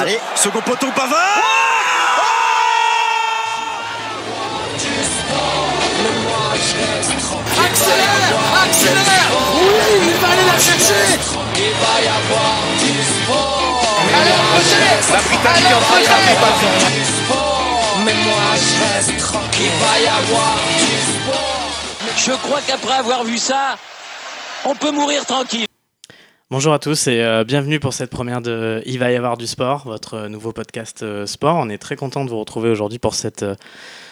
Allez, second poteau Pavard. Accélère Accélère. Oui, il va aller la chercher. Il va y avoir du sport Allez, La Britannique est en train de faire des sport Mais moi je reste tranquille Il va y avoir du sport. Je crois qu'après avoir vu ça, on peut mourir tranquille. Bonjour à tous et euh, bienvenue pour cette première de Il va y avoir du sport, votre euh, nouveau podcast euh, sport. On est très content de vous retrouver aujourd'hui pour cette,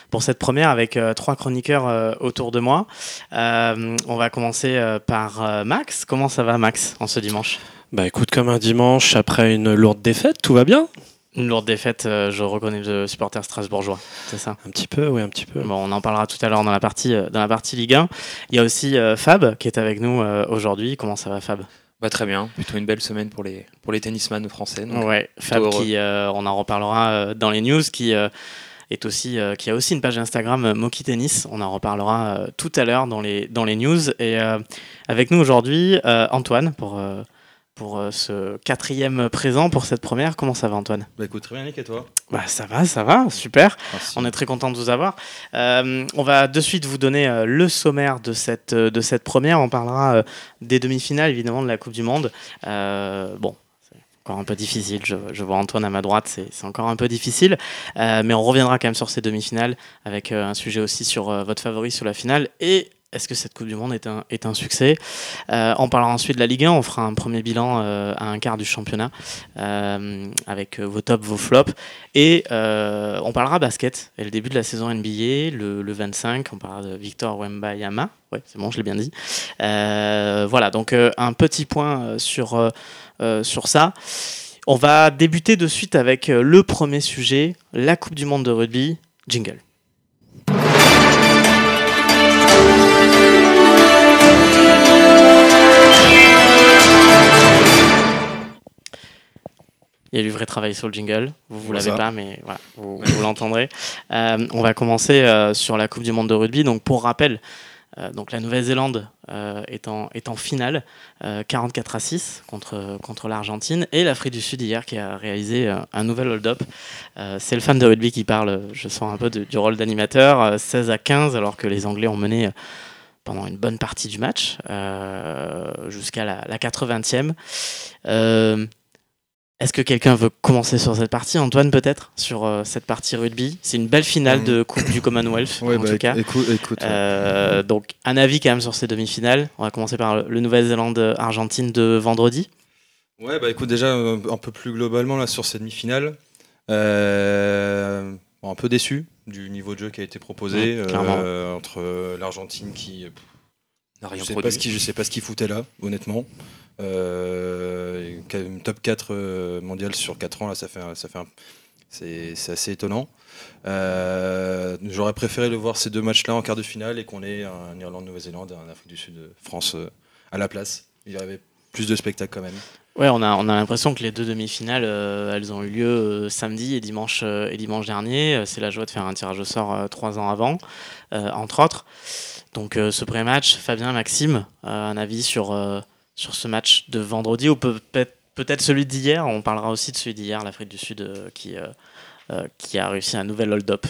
pour cette première avec trois chroniqueurs autour de moi. On va commencer par Max. Comment ça va Max en ce dimanche? Bah écoute, comme un dimanche après une lourde défaite, tout va bien Une lourde défaite, je reconnais le supporter strasbourgeois, c'est ça? Un petit peu, oui, un petit peu. Bon, on en parlera tout à l'heure dans la partie dans la partie Ligue 1. Il y a aussi Fab qui est avec nous aujourd'hui. Comment ça va Fab? Bah, très bien, plutôt une belle semaine pour les, pour les tennisman français. donc. Ouais, Fab qui, euh, on en reparlera euh, dans les news, qui euh, est aussi, euh, qui a aussi une page Instagram Moki Tennis. On en reparlera tout à l'heure dans les dans les news. Et avec nous aujourd'hui Antoine pour pour euh, ce quatrième présent pour cette première. Comment ça va Antoine? Bah écoute, très bien Nick et toi? Bah ça va, ça va, super. Merci. On est très content de vous avoir. Euh, on va de suite vous donner euh, le sommaire de cette, euh, de cette première. On parlera des demi-finales, évidemment, de la Coupe du Monde. Bon, c'est encore un peu difficile. Je, je vois Antoine à ma droite, c'est c'est encore un peu difficile. Euh, mais on reviendra quand même sur ces demi-finales avec euh, un sujet aussi sur euh, votre favori sur la finale et est-ce que cette Coupe du Monde est un, est un succès? Euh, On parlera ensuite de la Ligue 1, on fera un premier bilan euh, à un quart du championnat euh, avec vos tops, vos flops. Et on parlera basket et le début de la saison NBA, le, le 25, on parlera de Victor Wembayama. Ouais, c'est bon, je l'ai bien dit. Voilà, donc un petit point sur, sur ça. On va débuter de suite avec le premier sujet, la Coupe du Monde de rugby. Jingle. Il y a du vrai travail sur le jingle. Vous vous l'avez pas, mais voilà, vous, vous l'entendrez. Euh, on va commencer euh, sur la Coupe du Monde de rugby. Donc, pour rappel, euh, donc la Nouvelle-Zélande est, en, est en finale, euh, 44 à 6 contre, contre l'Argentine, et l'Afrique du Sud hier qui a réalisé un nouvel hold-up. C'est le fan de rugby qui parle, je sens un peu de- du rôle d'animateur, euh, 16 à 15, alors que les Anglais ont mené pendant une bonne partie du match, euh, jusqu'à la, la 80e. Euh, est-ce que quelqu'un veut commencer sur cette partie Antoine, peut-être Sur euh, cette partie rugby? C'est une belle finale Mm. de Coupe du Commonwealth, Ouais, en bah, tout cas. écoute, écoute. Euh, donc, un avis quand même sur ces demi-finales. On va commencer par le- le Nouvelle-Zélande-Argentine de vendredi. Ouais, bah écoute, déjà euh, un peu plus globalement là sur cette demi-finale, euh, bon, un peu déçu du niveau de jeu qui a été proposé Ouais, euh, entre l'Argentine qui, pff, n'a rien je sais produit. pas ce qui, je sais pas ce qu'il foutait là, honnêtement. Euh, top 4 euh, mondial sur 4 ans là, ça fait, ça fait, un- c'est, assez étonnant. Euh, j'aurais préféré le voir ces deux matchs-là en quart de finale et qu'on ait un Irlande-Nouvelle-Zélande, un Afrique du Sud, France euh, à la place. Il y avait plus de spectacles quand même. Ouais, on a, on a l'impression que les deux demi-finales, elles ont eu lieu samedi et dimanche, et dimanche dernier. C'est la joie de faire un tirage au sort trois ans avant, entre autres. Donc, ce premier match, Fabien, Maxime, un avis sur, sur ce match de vendredi ou peut-être celui d'hier. On parlera aussi de celui d'hier, l'Afrique du Sud, euh, qui, euh, euh, qui a réussi un nouvel hold-up.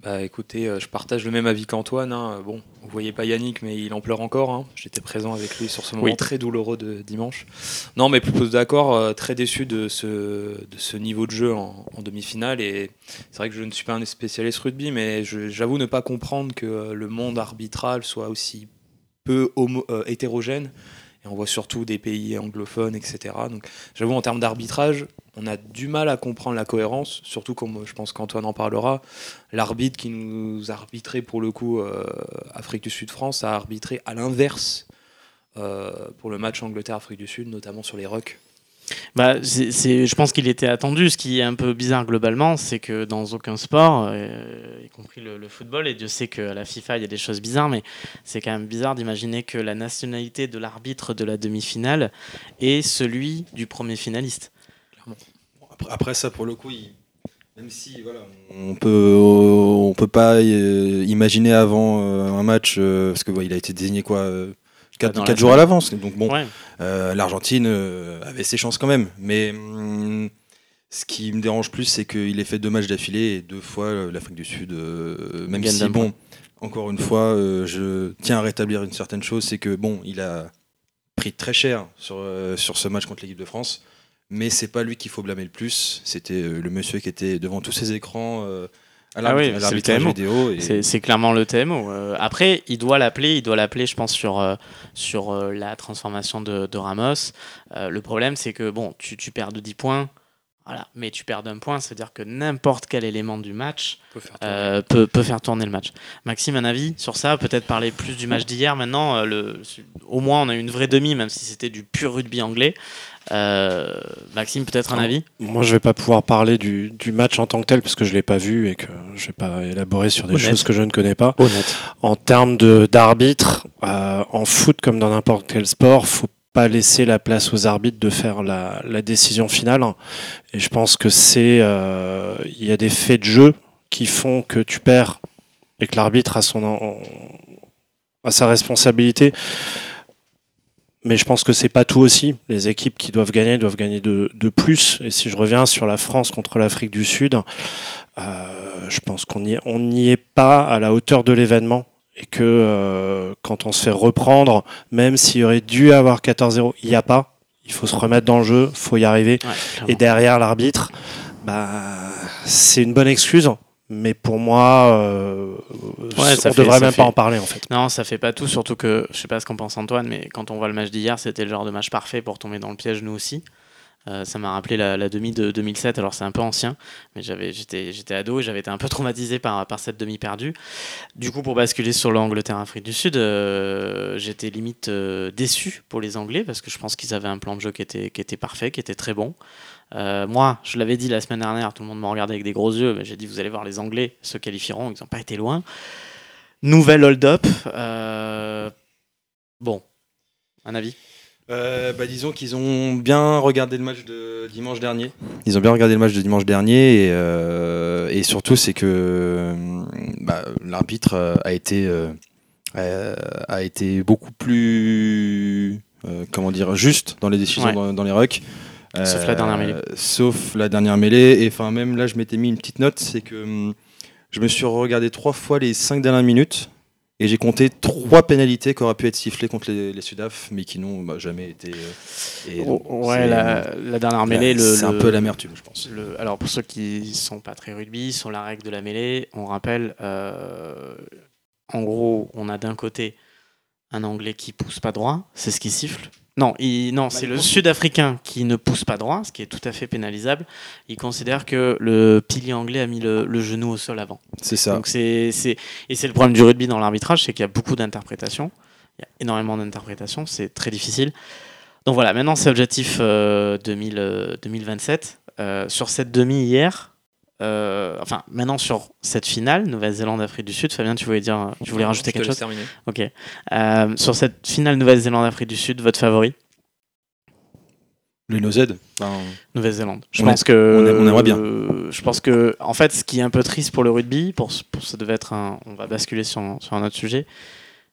Bah écoutez, je partage le même avis qu'Antoine. hein. Bon, vous voyez pas Yannick, mais il en pleure encore. hein. J'étais présent avec lui sur ce moment Oui. très douloureux de dimanche. Non, mais plutôt d'accord, très déçu de ce, de ce niveau de jeu en, en demi-finale. Et c'est vrai que je ne suis pas un spécialiste rugby, mais j'avoue ne pas comprendre que le monde arbitral soit aussi peu homo- euh, hétérogène. On voit surtout des pays anglophones, etc. Donc j'avoue, en termes d'arbitrage, on a du mal à comprendre la cohérence, surtout comme je pense qu'Antoine en parlera. L'arbitre qui nous arbitrait pour le coup euh, Afrique du Sud-France a arbitré à l'inverse euh, pour le match Angleterre-Afrique du Sud, notamment sur les rucks. Bah, c'est, je pense qu'il était attendu. Ce qui est un peu bizarre globalement, c'est que dans aucun sport, euh, y compris le, football, et Dieu sait qu'à la FIFA il y a des choses bizarres, mais c'est quand même bizarre d'imaginer que la nationalité de l'arbitre de la demi-finale est celui du premier finaliste. Après, après ça, pour le coup, même si voilà, on peut, on peut pas euh, imaginer avant euh, un match euh, parce que ouais, il a été désigné quoi, euh, Dans 4, la jours à l'avance. Donc bon, Ouais. euh, l'Argentine euh, avait ses chances quand même, mais hum, Ce qui me dérange plus, c'est qu'il ait fait deux matchs d'affilée et deux fois euh, l'Afrique du Sud. même Gagne si, bon, encore une fois, je tiens à rétablir une certaine chose, c'est que bon, il a pris très cher sur, sur ce match contre l'équipe de France, mais c'est pas lui qu'il faut blâmer le plus. C'était le monsieur qui était devant tous ses écrans euh, Ah oui, c'est le TMO. et- clairement le thème. euh, après, il doit l'appeler, il doit l'appeler, je pense, sur, euh, sur euh, la transformation de, de Ramos. Euh, le problème, c'est que bon, tu, tu perds de 10 points, voilà, mais tu perds d'un point, c'est-à-dire que n'importe quel élément du match faire euh, peut, peut faire tourner le match. Maxime, un avis sur ça? Peut-être parler plus du match d'hier maintenant. euh, le, au moins, on a eu une vraie demi, même si c'était du pur rugby anglais. Euh, Maxime, peut-être un avis? Moi, je vais pas pouvoir parler du, du match en tant que tel parce que je l'ai pas vu et que je vais pas élaborer sur des Honnête. choses que je ne connais pas. Honnête. En termes de d'arbitre, euh, en foot comme dans n'importe quel sport, faut pas laisser la place aux arbitres de faire la, décision finale. Et je pense que c'est, euh, il y a des faits de jeu qui font que tu perds et que l'arbitre a sa responsabilité. Mais je pense que c'est pas tout aussi. Les équipes qui doivent gagner doivent gagner de, plus. Et si je reviens sur la France contre l'Afrique du Sud, euh, je pense qu'on n'y on n'y est pas à la hauteur de l'événement. Et que euh, quand on se fait reprendre, même s'il aurait dû avoir 14-0, il n'y a pas. Il faut se remettre dans le jeu, faut y arriver. Ouais. Et derrière l'arbitre, bah, c'est une bonne excuse. Mais pour moi, euh, Ouais, on fait- devrait même fait- pas en parler en fait. Non, ça fait pas tout, surtout que je sais pas ce qu'en pense Antoine, mais quand on voit le match d'hier, c'était le genre de match parfait pour tomber dans le piège nous aussi. Euh, ça m'a rappelé la, demi de 2007, alors c'est un peu ancien, mais j'étais, ado et j'avais été un peu traumatisé par, par cette demi perdue. Du coup, pour basculer sur l'Angleterre-Afrique du Sud, euh, j'étais limite euh, déçu pour les Anglais parce que je pense qu'ils avaient un plan de jeu qui était, qui était parfait, qui était très bon. Moi, je l'avais dit la semaine dernière, tout le monde m'a regardé avec des gros yeux, mais j'ai dit vous allez voir, les Anglais se qualifieront, ils n'ont pas été loin. Nouvelle hold-up. Bon, un avis? Euh, bah, disons qu'ils ont bien regardé le match de dimanche dernier. Ils ont bien regardé le match de dimanche dernier et, euh, et surtout c'est que bah, l'arbitre euh, a été euh, a été beaucoup plus euh, comment dire juste dans les décisions Ouais. dans, dans les rucks. Sauf la dernière mêlée. Sauf la dernière mêlée. Et enfin même là je m'étais mis une petite note, c'est que hum, je me suis regardé trois fois les cinq dernières minutes. Et j'ai compté trois pénalités qui auraient pu être sifflées contre les, les Sudaf, mais qui n'ont bah, jamais été. euh, et donc, Oh, Ouais, la, la dernière mêlée, c'est un peu l'amertume, je pense. le- alors pour ceux qui sont pas très rugby, sur la règle de la mêlée, on rappelle, euh, en gros, on a d'un côté un Anglais qui pousse pas droit, c'est ce qui siffle. Non, il- non, c'est le Sud-Africain qui ne pousse pas droit, ce qui est tout à fait pénalisable. Il considère que le pilier anglais a mis le, le genou au sol avant. C'est ça. Donc c'est, c'est, et c'est le problème du rugby dans l'arbitrage, c'est qu'il y a beaucoup d'interprétations. Il y a énormément d'interprétations, c'est très difficile. Donc voilà, maintenant c'est objectif euh, 2000, euh, 2027. Euh, sur cette demi hier, euh, enfin maintenant sur cette finale, Nouvelle-Zélande-Afrique du Sud, Fabien, tu voulais dire, tu voulais rajouter quelque chose terminer. Ok. Euh, sur cette finale Nouvelle-Zélande-Afrique du Sud, votre favori Le no-Z. ben, Nouvelle-Zélande. Je On pense est- que on aimerait bien. euh, je pense que en fait, ce qui est un peu triste pour le rugby, pour, pour ça devait être un, on va basculer sur, un- sur un autre sujet,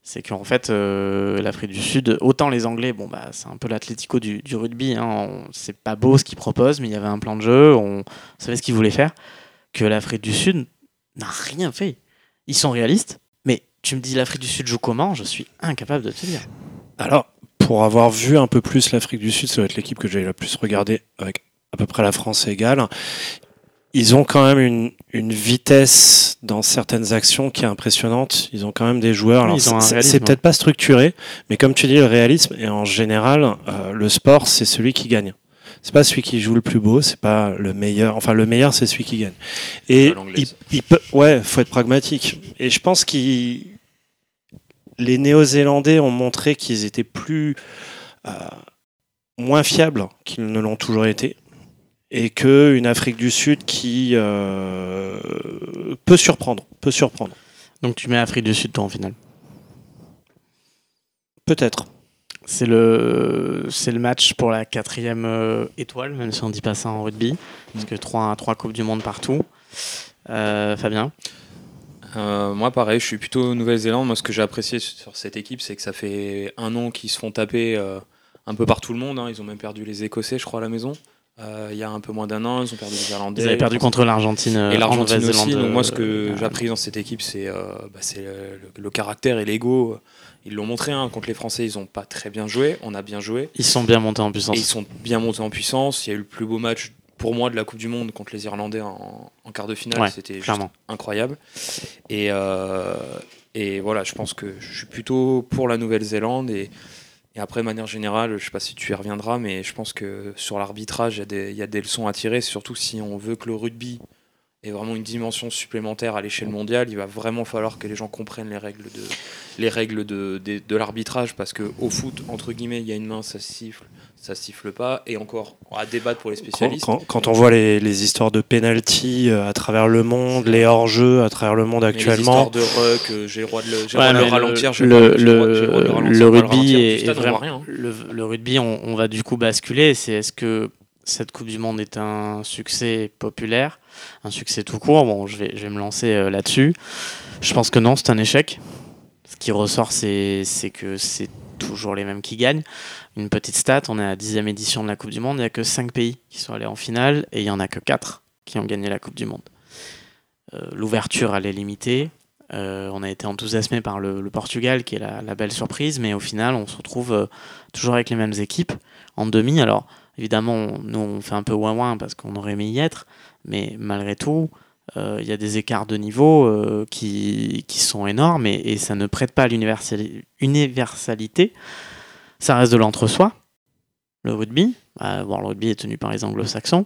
c'est qu'en fait euh, l'Afrique du Sud, autant les Anglais, bon bah c'est un peu l'Atlético du, du rugby, hein, c'est pas beau ce qu'ils proposent, mais il y avait un plan de jeu, on savait ce qu'ils voulaient faire, que l'Afrique du Sud n'a rien fait. Ils sont réalistes, mais tu me dis l'Afrique du Sud joue comment? Je suis incapable de te dire. Alors, pour avoir vu un peu plus l'Afrique du Sud, ça doit être l'équipe que j'ai le plus regardé avec à peu près la France égale. Ils ont quand même une, une vitesse dans certaines actions qui est impressionnante. Ils ont quand même des joueurs. Oui, c'est- peut-être pas structuré, mais comme tu dis, le réalisme et en général, euh, le sport, c'est celui qui gagne. C'est pas celui qui joue le plus beau, c'est pas le meilleur. Enfin, le meilleur, c'est celui qui gagne. Et il, il peut, ouais, faut être pragmatique. Et je pense qu'ils, les Néo-Zélandais ont montré qu'ils étaient plus, euh, moins fiables qu'ils ne l'ont toujours été, et que une Afrique du Sud qui euh, peut surprendre, peut surprendre, Donc tu mets Afrique du Sud toi en finale? peut-être. C'est le, c'est le match pour la quatrième euh, étoile, même si on dit pas ça en rugby, parce que trois, trois Coupes du Monde partout. Euh, Fabien Euh, moi, pareil, je suis plutôt Nouvelle-Zélande. Moi, ce que j'ai apprécié sur cette équipe, c'est que ça fait un an qu'ils se font taper euh, un peu par tout le monde. hein. Ils ont même perdu les Écossais, je crois, à la maison. euh, il y a un peu moins d'un an. Ils ont perdu les Irlandais. Ils avaient perdu contre l'Argentine. Et en l'Argentine aussi. Donc moi, ce que j'ai appris dans cette équipe, c'est bah, le- le caractère et l'ego. Ils l'ont montré. hein. Contre les Français, ils n'ont pas très bien joué. On a bien joué. Ils sont bien montés en Et puissance. ils sont bien montés en puissance. Il y a eu le plus beau match pour moi de la Coupe du Monde contre les Irlandais en, en quart de finale. Ouais, C'était incroyable. Et, euh, et voilà, je pense que je suis plutôt pour la Nouvelle-Zélande. Et, et après, de manière générale, je sais pas si tu y reviendras, mais je pense que sur l'arbitrage, y il y, a des leçons à tirer, surtout si on veut que le rugby ait vraiment une dimension supplémentaire à l'échelle mondiale. Il va vraiment falloir que les gens comprennent les règles de, les règles de, de, de l'arbitrage, parce qu'au foot, entre guillemets, il y a une main, ça siffle, ça siffle pas. Et encore, à débattre pour les spécialistes. quand- quand on voit les, les histoires de penalty euh, à travers le monde, les hors-jeux à travers le monde Mais les actuellement, histoires de ruck, euh, j'ai le droit de le, le le ralentir, j'ai le, rugby ralentir. est, Du stade, est on voit vraiment. rien, hein. Le, le rugby, on, on va du coup basculer. C'est est-ce que cette Coupe du Monde est un succès populaire, un succès tout court Bon, je vais, me lancer euh, là-dessus. Je pense que non, c'est un échec. Ce qui ressort, c'est que c'est toujours les mêmes qui gagnent. Une petite stat, on est à la dixième édition de la Coupe du Monde, il n'y a que 5 pays qui sont allés en finale et il n'y en a que 4 qui ont gagné la Coupe du Monde. Euh, L'ouverture, elle est limitée. Euh, on a été enthousiasmé par le, Portugal, qui est la, belle surprise, mais au final, on se retrouve toujours avec les mêmes équipes en demi. Alors, évidemment, nous, on fait un peu ouin-ouin parce qu'on aurait aimé y être, mais malgré tout, euh, il y a des écarts de niveau euh, qui, qui sont énormes et, et ça ne prête pas à l'universali- universalité. Ça reste de l'entre-soi, le rugby. Euh, le rugby est tenu par les anglo-saxons.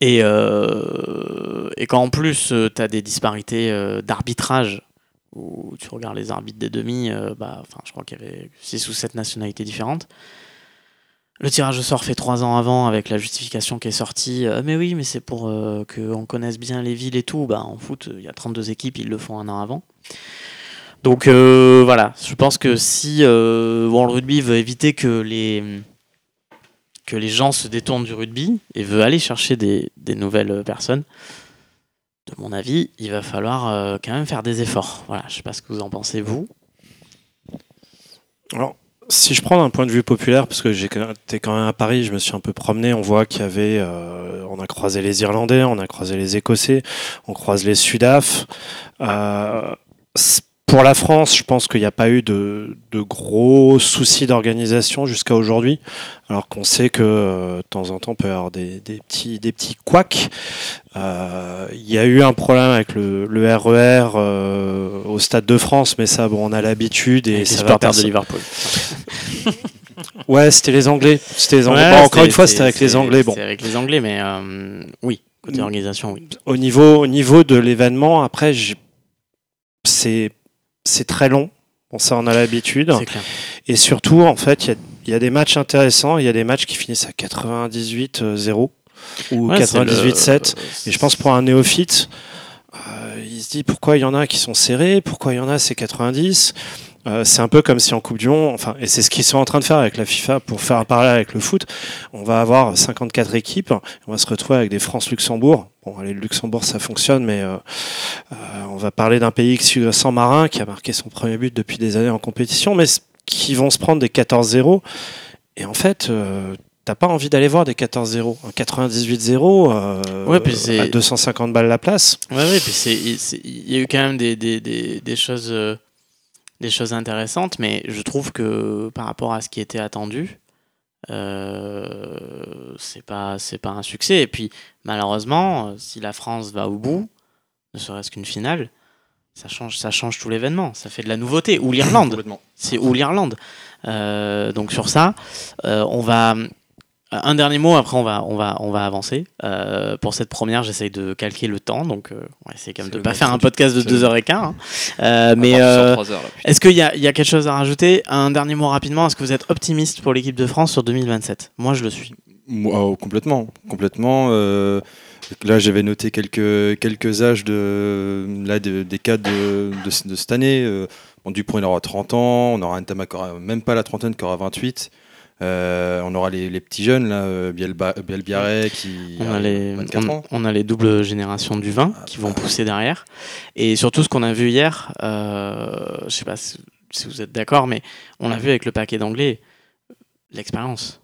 Et, euh, et quand en plus tu as des disparités d'arbitrage, où tu regardes les arbitres des demi, bah, je crois qu'il y avait 6 ou 7 nationalités différentes. Le tirage au sort fait 3 ans avant avec la justification qui est sortie. euh, mais oui, mais c'est pour euh, qu'on connaisse bien les villes et tout. Bah, en foot, il y a 32 équipes, ils le font un an avant. Donc euh, voilà, je pense que si le rugby veut éviter que les, que les gens se détournent du rugby et veut aller chercher des, nouvelles personnes, de mon avis, il va falloir quand même faire des efforts. Voilà, je sais pas ce que vous en pensez vous. Alors, si je prends d'un point de vue populaire, parce que j'étais quand même à Paris, je me suis un peu promené, on voit qu'il y avait, euh, on a croisé les Irlandais, on a croisé les Écossais, on croise les Sudaf. Euh, pour la France, je pense qu'il n'y a pas eu de, de gros soucis d'organisation jusqu'à aujourd'hui, alors qu'on sait que euh, de temps en temps, on peut y avoir des, des petits, des petits couacs. Euh, Il y a eu un problème avec le, le RER euh, au Stade de France, mais ça, bon, on a l'habitude et les ça va de Liverpool. Ouais, c'était les Anglais. C'était les Anglais. Ouais, Bon, encore une fois, c'était avec les Anglais. Bon, avec les Anglais, mais oui, côté organisation, oui. au niveau, au niveau de l'événement, après, c'est c'est très long. Bon, ça, on a l'habitude. Et surtout, en fait, il y a, il y a des matchs intéressants. Il y a des matchs qui finissent à 98-0 ou Ouais, c'est le- 98-7. Et je pense pour un néophyte, euh, il se dit pourquoi il y en a qui sont serrés, pourquoi il y en a c'est 90. Euh, c'est un peu comme si en Coupe du Monde, enfin, et c'est ce qu'ils sont en train de faire avec la FIFA pour faire un parallèle avec le foot. On va avoir 54 équipes, on va se retrouver avec des France-Luxembourg. Bon, allez, le Luxembourg ça fonctionne, mais euh, euh, on va parler d'un pays qui- sans marin qui a marqué son premier but depuis des années en compétition, mais qui vont se prendre des 14-0. Et en fait, euh, t'as pas envie d'aller voir des 14-0. Un 98-0 euh, Ouais, puis c'est- à 250 balles la place. Ouais, ouais, puis il y a eu quand même des, des, des, des choses, euh, des choses intéressantes, mais je trouve que par rapport à ce qui était attendu, euh, c'est pas, c'est pas un succès. Et puis, malheureusement, si la France va au bout, ne serait-ce qu'une finale, ça change, ça change tout l'événement. Ça fait de la nouveauté. Ou l'Irlande. C'est ou l'Irlande. Euh, donc sur ça, euh, on va un dernier mot. Après, on va on va on va avancer. Euh, pour cette première, j'essaye de calquer le temps. Donc, euh, on va essayer quand même de le pas faire un podcast de c'est le- 2h15. hein. Euh, mais euh, est-ce qu'il y a, il y a quelque chose à rajouter? Un dernier mot rapidement. Est-ce que vous êtes optimiste pour l'équipe de France sur 2027 Moi, je le suis. Moi, oh, complètement, complètement. euh, là, j'avais noté quelques, quelques âges de, là, de- des cas de, de, de cette année. Euh, bon, Dupont, il aura 30 ans. On aura un Tama qui aura même pas la trentaine, qui aura 28. Euh, on aura les, les petits jeunes, là, euh, Bielba, Bielbiaré, qui On a, les, 24 on, ans. on a les doubles générations du vin Ah, qui bah. vont pousser derrière. Et surtout, ce qu'on a vu hier, euh, je sais pas si, si vous êtes d'accord, mais on l'a vu avec le paquet d'anglais, l'expérience.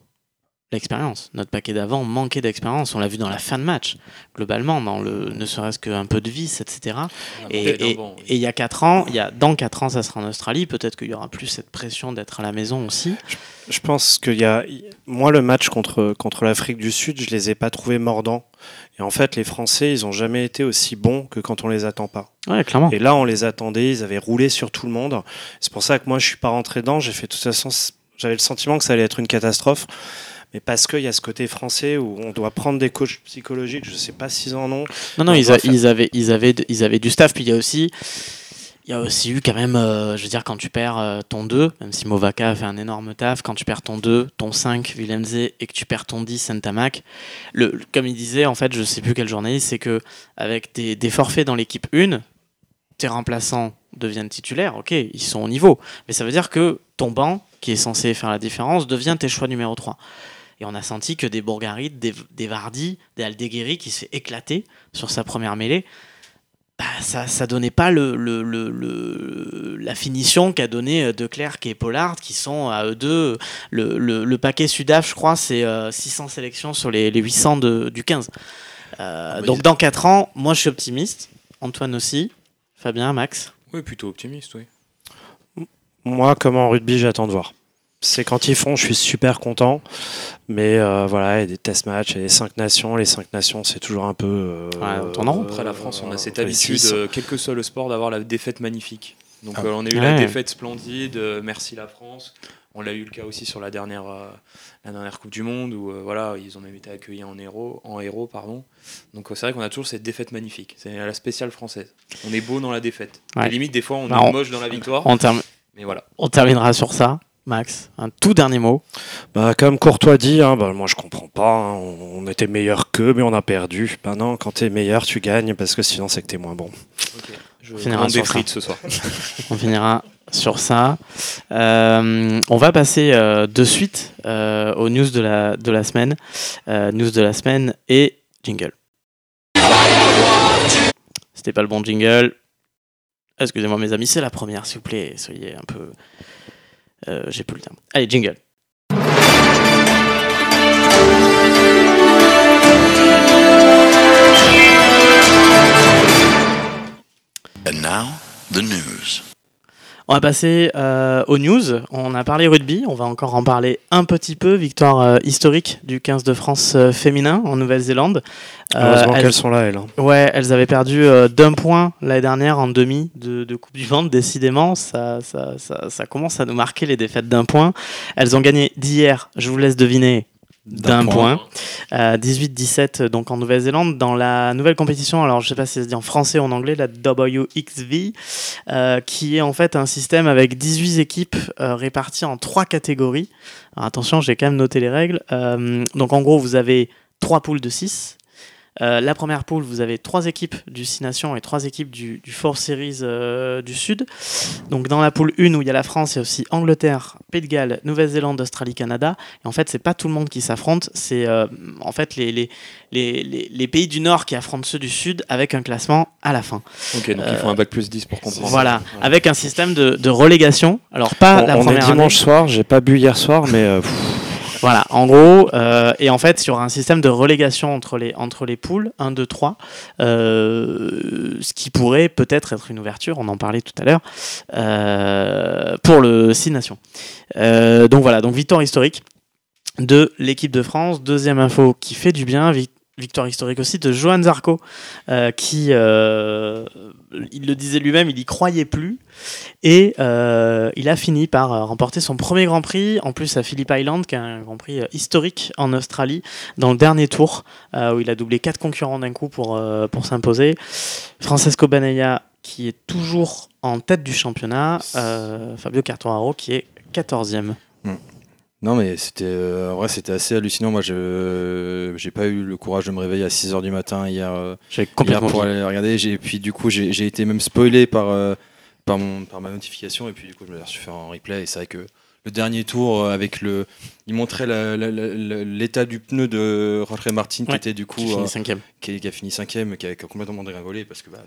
L'expérience. Notre paquet d'avant manquait d'expérience. On l'a vu dans la fin de match, globalement, dans le ne serait-ce qu'un peu de vis, etc. Et et- et il y a 4 ans, il y a, dans 4 ans, ça sera en Australie. Peut-être qu'il y aura plus cette pression d'être à la maison aussi. Je pense qu'il y a. Moi, le match contre, contre l'Afrique du Sud, je les ai pas trouvés mordants. Et en fait, les Français, ils ont jamais été aussi bons que quand on les attend pas. Ouais, clairement. Et là, on les attendait, ils avaient roulé sur tout le monde. C'est pour ça que moi, je suis pas rentré dedans. J'ai fait de toute façon, j'avais le sentiment que ça allait être une catastrophe. Mais parce qu'il y a ce côté français où on doit prendre des coachs psychologiques, je sais pas s'ils en ont. Non, non, On ils, doit a- faire- ils avaient, ils, avaient, ils avaient du staff. Puis il y a aussi, il y a aussi eu quand même, euh, je veux dire, quand tu perds euh, ton 2, même si Movaka a fait un énorme taf, quand tu perds ton 2, ton 5, Willemse, et que tu perds ton 10, Santamac, le, le- comme il disait, en fait, je sais plus quel journaliste, c'est que avec des, des forfaits dans l'équipe 1, tes remplaçants deviennent titulaires, ok, ils sont au niveau. Mais ça veut dire que ton banc, qui est censé faire la différence, devient tes choix numéro 3. Et on a senti que des Bourgarid, des, des Vardy, des Aldeguerri qui se fait éclater sur sa première mêlée, bah, ça, ça donnait pas le, le- le- le- la finition qu'a donné euh, De Klerk et Pollard, qui sont à eux deux. Le, le- le paquet Sudaf, je crois, c'est euh, 600 sélections sur les, les 800 de- du 15. Euh, mais donc dans 4 ans, moi je suis optimiste. Antoine aussi. Fabien, Max? Oui, plutôt optimiste, oui. Moi, comme en rugby, j'attends de voir. C'est quand ils font, je suis super content. Mais euh, voilà, il y a des test matchs, il y a les 5 nations. Les 5 nations, c'est toujours un peu. euh, Ouais. Après la France, on a cette habitude, euh, quel que soit le sport, d'avoir la défaite magnifique. Donc Ah. euh, on a eu Ouais. la défaite splendide, euh, merci la France. On l'a eu le cas aussi sur la dernière, euh, la dernière Coupe du Monde où euh, voilà, ils ont même été accueillis en héros, en héros pardon. Donc euh, c'est vrai qu'on a toujours cette défaite magnifique. C'est la spéciale française. On est beau dans la défaite. Ouais. Et limite des fois on Bah, est on- moche dans la victoire. On, term- Mais voilà. on terminera sur ça. Max, un tout dernier mot. Bah, comme Courtois dit, hein, bah, moi je comprends pas. hein. On on était meilleur qu'eux, mais on a perdu. Bah non, quand t'es meilleur, tu gagnes parce que sinon c'est que t'es moins bon. Je finira commande sur des ça. ce soir. On finira sur ça. Euh, on va passer euh, de suite euh, aux news de la, de la semaine. Euh, news de la semaine et jingle. C'était pas le bon jingle. Excusez-moi mes amis, c'est la première, s'il vous plaît. Soyez un peu... euh, J'ai plus le terme. Allez, jingle. And now, the news. On va passer euh, aux news. On a parlé rugby, on va encore en parler un petit peu. Victoire euh, historique du 15 de France euh, féminin en Nouvelle-Zélande. Euh, Heureusement elles- qu'elles sont là, elles. hein. Ouais, elles avaient perdu euh, d'un point l'année dernière en demi de, de Coupe du Monde. Décidément, ça, ça, ça, ça commence à nous marquer les défaites d'un point. Elles ont gagné d'hier, je vous laisse deviner, d'un point. Euh, 18-17 donc en Nouvelle-Zélande. Dans la nouvelle compétition, alors je sais pas si ça se dit en français ou en anglais, la WXV, euh, qui est en fait un système avec 18 équipes euh, réparties en trois catégories. Alors attention, j'ai quand même noté les règles. Euh, donc en gros, vous avez trois poules de 6. Euh, la première poule, vous avez trois équipes du 6 Nations et trois équipes du, du Four Series euh, du Sud. Donc dans la poule 1 où il y a la France, il y a aussi Angleterre, Pays de Galles, Nouvelle-Zélande, Australie, Canada. Et en fait, c'est pas tout le monde qui s'affronte, c'est euh, en fait les, les, les, les- les pays du Nord qui affrontent ceux du Sud avec un classement à la fin. Ok, donc il faut un bac plus 10 pour comprendre. Voilà, avec un système de, de relégation. Alors pas on la on est première dimanche année. soir, j'ai pas bu hier soir, mais euh, pff, Voilà, en gros, euh, et en fait, il y aura un système de relégation entre les, entre les poules, 1, 2, 3, euh, ce qui pourrait peut-être être une ouverture, on en parlait tout à l'heure, euh, pour le 6 Nations. Euh, donc voilà, donc victoire historique de l'équipe de France. Deuxième info qui fait du bien, victoire historique aussi de Johan Zarco, euh, qui, euh, il le disait lui-même, il y croyait plus. Et euh, il a fini par remporter son premier Grand Prix, en plus à Phillip Island, qui est un Grand Prix historique en Australie, dans le dernier tour, où il a doublé quatre concurrents d'un coup pour, pour s'imposer. Francesco Banaya, qui est toujours en tête du championnat, Fabio Quartararo, qui est 14e. Non, mais c'était euh, en vrai, c'était assez hallucinant. Moi, je j'ai pas eu le courage de me réveiller à 6h du matin hier, euh, hier pour aller regarder. J'ai- puis du coup, j'ai été même spoilé par, euh, par, mon, par ma notification. Et puis du coup, je me reçu faire en replay. Et c'est vrai que le dernier tour, euh, avec le. Il montrait l'état du pneu de Jorge Martin, qui était du coup. qui finit euh, cinquième. qui, qui a fini cinquième, qui a, qui a complètement dégringolé parce que bah,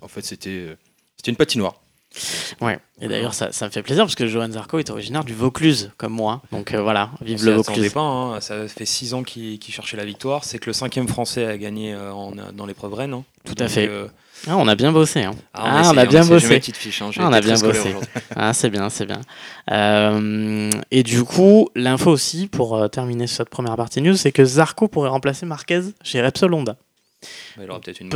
en fait c'était euh, c'était une patinoire. Ouais. Et d'ailleurs, ça, ça me fait plaisir parce que Johan Zarco est originaire du Vaucluse, comme moi. Donc euh, voilà, vive le Vaucluse. pas, hein. ça fait 6 ans qu'il cherchait la victoire. C'est que le cinquième français a gagné euh, en- dans l'épreuve Rennes. hein. Tout à Donc, fait. euh, Ah, on a bien bossé. Hein. ah, Ah, on a bien. J'ai bossé. hein. Ah, on a bien très scolaire bossé. aujourd'hui. Ah, c'est bien, c'est bien. Euh, et du coup, l'info aussi, pour euh, terminer cette première partie news, c'est que Zarco pourrait remplacer Marquez chez Repsol Honda. Bah, il aura peut-être une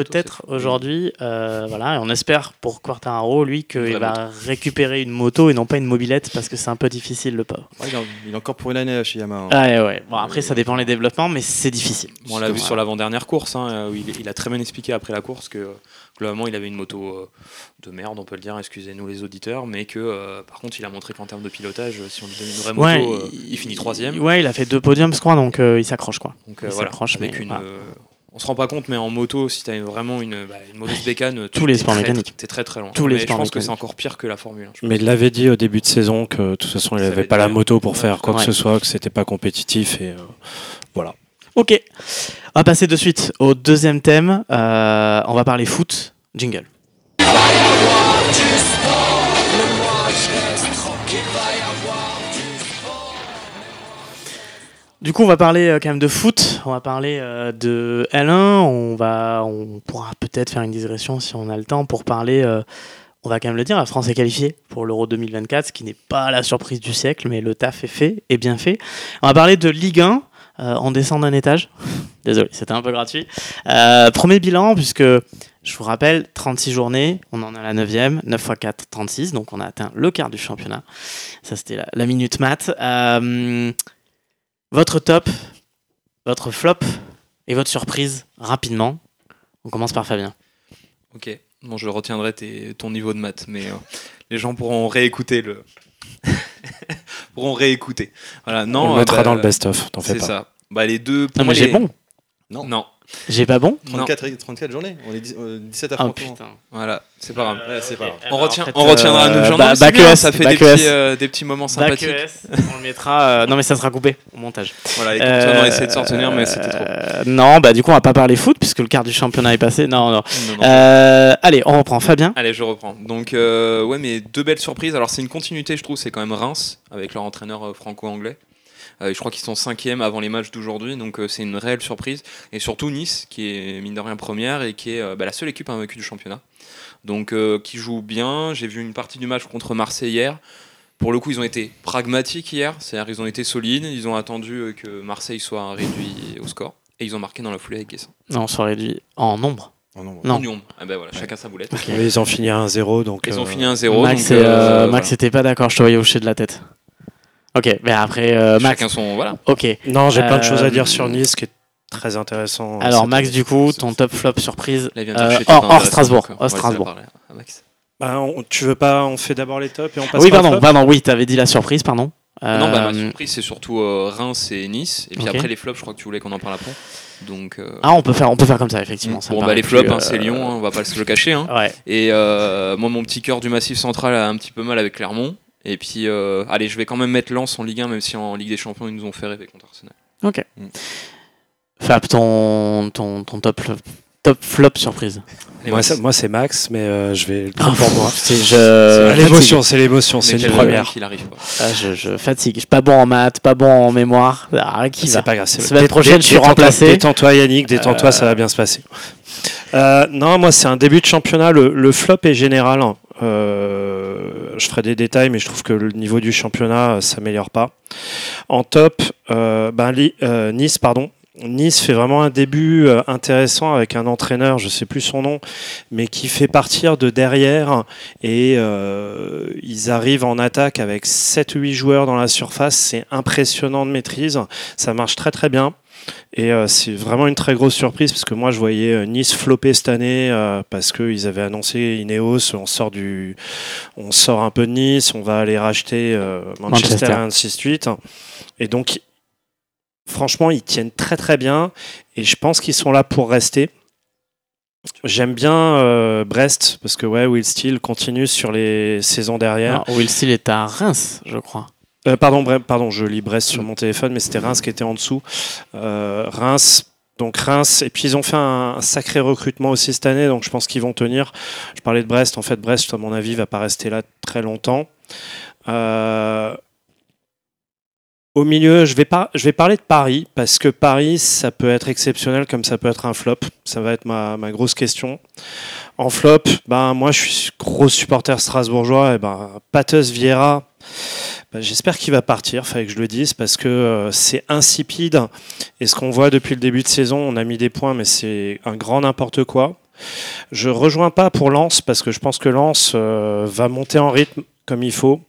aujourd'hui, euh, voilà, et on espère pour Quartararo, lui, qu'il va récupérer une moto et non pas une mobilette parce que c'est un peu difficile le pauvre. Ouais, il, est, encore pour une année chez Yamaha. hein. Ah, ouais. Bon, après, ça dépend les développements, mais c'est difficile. Bon, on l'a vu Voilà. sur l'avant-dernière course, hein, euh, où il, il a très bien expliqué après la course que euh, globalement il avait une moto euh, de merde, on peut le dire, excusez-nous les auditeurs, mais que euh, par contre il a montré qu'en termes de pilotage, euh, si on lui donne une vraie moto, Ouais, euh, il, finit troisième. Ouais, il a fait deux podiums, je crois, donc euh, il s'accroche, quoi. Donc euh, il voilà, s'accroche, avec mais une, voilà. euh, on se rend pas compte, mais en moto, si tu as vraiment une, bah, une de bécane, Tous les sports très, mécaniques. T'es très très loin. Tous les mais je pense que c'est encore pire que la Formule 1. je Mais il l'avait dit au début de saison que de toute façon il n'avait va pas la moto pour Ouais, faire quoi ouais. que ce soit, que c'était pas compétitif et euh, voilà. Ok. On va passer de suite au deuxième thème. Euh, on va parler foot. Jingle. Du coup, on va parler euh, quand même de foot. On va parler euh, de L1. On va, on pourra peut-être faire une digression si on a le temps pour parler. euh, on va quand même le dire, la France est qualifiée pour l'Euro 2024, ce qui n'est pas la surprise du siècle, mais le taf est fait et bien fait. On va parler de Ligue 1 euh, en descendant d'un étage. Désolé, c'était un peu gratuit. Premier bilan, puisque je vous rappelle, 36 journées, on en à la 9e, 9 x 4, 36, donc on a atteint le quart du championnat. Ça, c'était la, minute math. Euh, votre top, votre flop et votre surprise, rapidement. On commence par Fabien. Ok, bon, je retiendrai tes- ton niveau de maths, mais euh, les gens pourront réécouter le. pourront réécouter. Voilà, non. on le euh, mettra bah, dans le best-of, t'en fais C'est ça. Bah, les deux. Non, moi, mais j'ai les- bon. Non. Non, J'ai pas bon 34, 34 journées. On est dix- euh, 17 Oh affrontements. putain. voilà, c'est pas grave. Ouais, pas grave. On, bah, en retient, fait, on retiendra euh, nous genre, bah- bien, ça fait des petits, euh, des petits moments sympathiques. ES, on le mettra. euh, non, mais ça sera coupé au montage. Voilà, et on aurait essayé de s'en retenir, mais c'était trop. Euh, non, bah du coup, on va pas parler foot puisque le quart du championnat est passé. Non, non. Non, non. Euh, allez, on reprend. Fabien. Allez, je reprends. Donc, euh, ouais, mais deux belles surprises. Alors, c'est une continuité, je trouve, c'est quand même Reims, avec leur entraîneur euh, franco-anglais. Euh, je crois qu'ils sont cinquième avant les matchs d'aujourd'hui, donc euh, c'est une réelle surprise. Et surtout Nice, qui est mine de rien première et qui est euh, bah, la seule équipe invaincue du championnat. Donc, euh, qui joue bien. J'ai vu une partie du match contre Marseille hier. Pour le coup, ils ont été pragmatiques hier, c'est-à-dire ils ont été solides, ils ont attendu que Marseille soit réduit au score, et ils ont marqué dans la foulée avec Guessin. Non, on soit réduit en nombre. Oh non, Non. Union. Ah bah voilà, chacun sa boulette. Mais ils ont fini à 1-0 donc Ils ont fini 1-0. Max, donc, euh, voilà. Était pas d'accord. Je te voyais hocher de la tête. Ok, mais après euh, Max. Chacun son. Voilà. Ok. Non, j'ai plein de choses à Euh, dire sur Nice qui est très intéressant. Alors cette Max, du coup, ton top flop surprise Là, il vient de euh, chercher hors, Strasbourg. Hors Strasbourg. à Max. Bah, on- tu veux pas, on fait d'abord les tops et on passe oui, par pardon, flop pardon. Oui, t'avais dit la surprise, pardon. Non, bah, ma Euh, surprise, c'est surtout euh, Reims et Nice. Et puis Ok. après, les flops, je crois que tu voulais qu'on en parle après. Donc. euh, Ah, on peut faire, on peut faire comme ça, effectivement. ça me bon, bah, paraît les plus, flops, hein, euh, c'est Lyon, hein, on va pas se le cacher. Hein. Ouais. Et euh, moi, mon petit cœur du massif central a un petit peu mal avec Clermont. Et puis, euh, allez, je vais quand même mettre Lens en Ligue 1, même si en Ligue des Champions, ils nous ont fait rêver contre Arsenal. Ok. Mm. Fab, ton, ton, ton top, flop- top flop surprise. Moi, moi, c'est Max, mais euh, je vais le Ah, prendre pour moi. c'est- je, C'est l'émotion, c'est l'émotion, c'est une première. Il arrive pas. Ah, je, je fatigue. Je suis pas bon en maths, pas bon en mémoire. Ah, qui va C'est pas grave. c'est- Semaine prochaine, je suis détends-toi- remplacé. Détends-toi, Yannick, détends-toi, ça va bien se passer. Euh, non, moi, c'est un début de championnat. Le, le flop est général. Euh, je ferai des détails, mais je trouve que le niveau du championnat euh, s'améliore pas. En top, euh, ben, euh, Nice, pardon. Nice fait vraiment un début euh, intéressant avec un entraîneur, je sais plus son nom, mais qui fait partir de derrière et euh, ils arrivent en attaque avec 7 ou 8 joueurs dans la surface. C'est impressionnant de maîtrise. Ça marche très très bien. Et euh, c'est vraiment une très grosse surprise parce que moi je voyais euh, Nice flopper cette année euh, parce qu'ils avaient annoncé Ineos, on sort du, on sort un peu de Nice, on va aller racheter euh, Manchester, Manchester. et ainsi de suite. Et donc franchement ils tiennent très très bien et je pense qu'ils sont là pour rester. J'aime bien Brest parce que ouais Will Steele continue sur les saisons derrière. Non, Will Steele est à Reims, je crois. Euh, pardon, je lis Brest sur mon téléphone, mais c'était Reims qui était en dessous. Euh, Reims, Donc Reims, et puis ils ont fait un, sacré recrutement aussi cette année, donc je pense qu'ils vont tenir. Je parlais de Brest, en fait Brest, à mon avis, va pas rester là très longtemps. Euh, au milieu, je vais, pas, je vais parler de Paris, parce que Paris, ça peut être exceptionnel comme ça peut être un flop. Ça va être ma, ma grosse question. En flop, ben, moi je suis gros supporter strasbourgeois, et ben, Pateus Vieira, ben, j'espère qu'il va partir, fallait que je le dise, parce que euh, c'est insipide. Et ce qu'on voit depuis le début de saison, on a mis des points, mais c'est un grand n'importe quoi. Je rejoins pas pour Lens, parce que je pense que Lens euh, va monter en rythme comme il faut.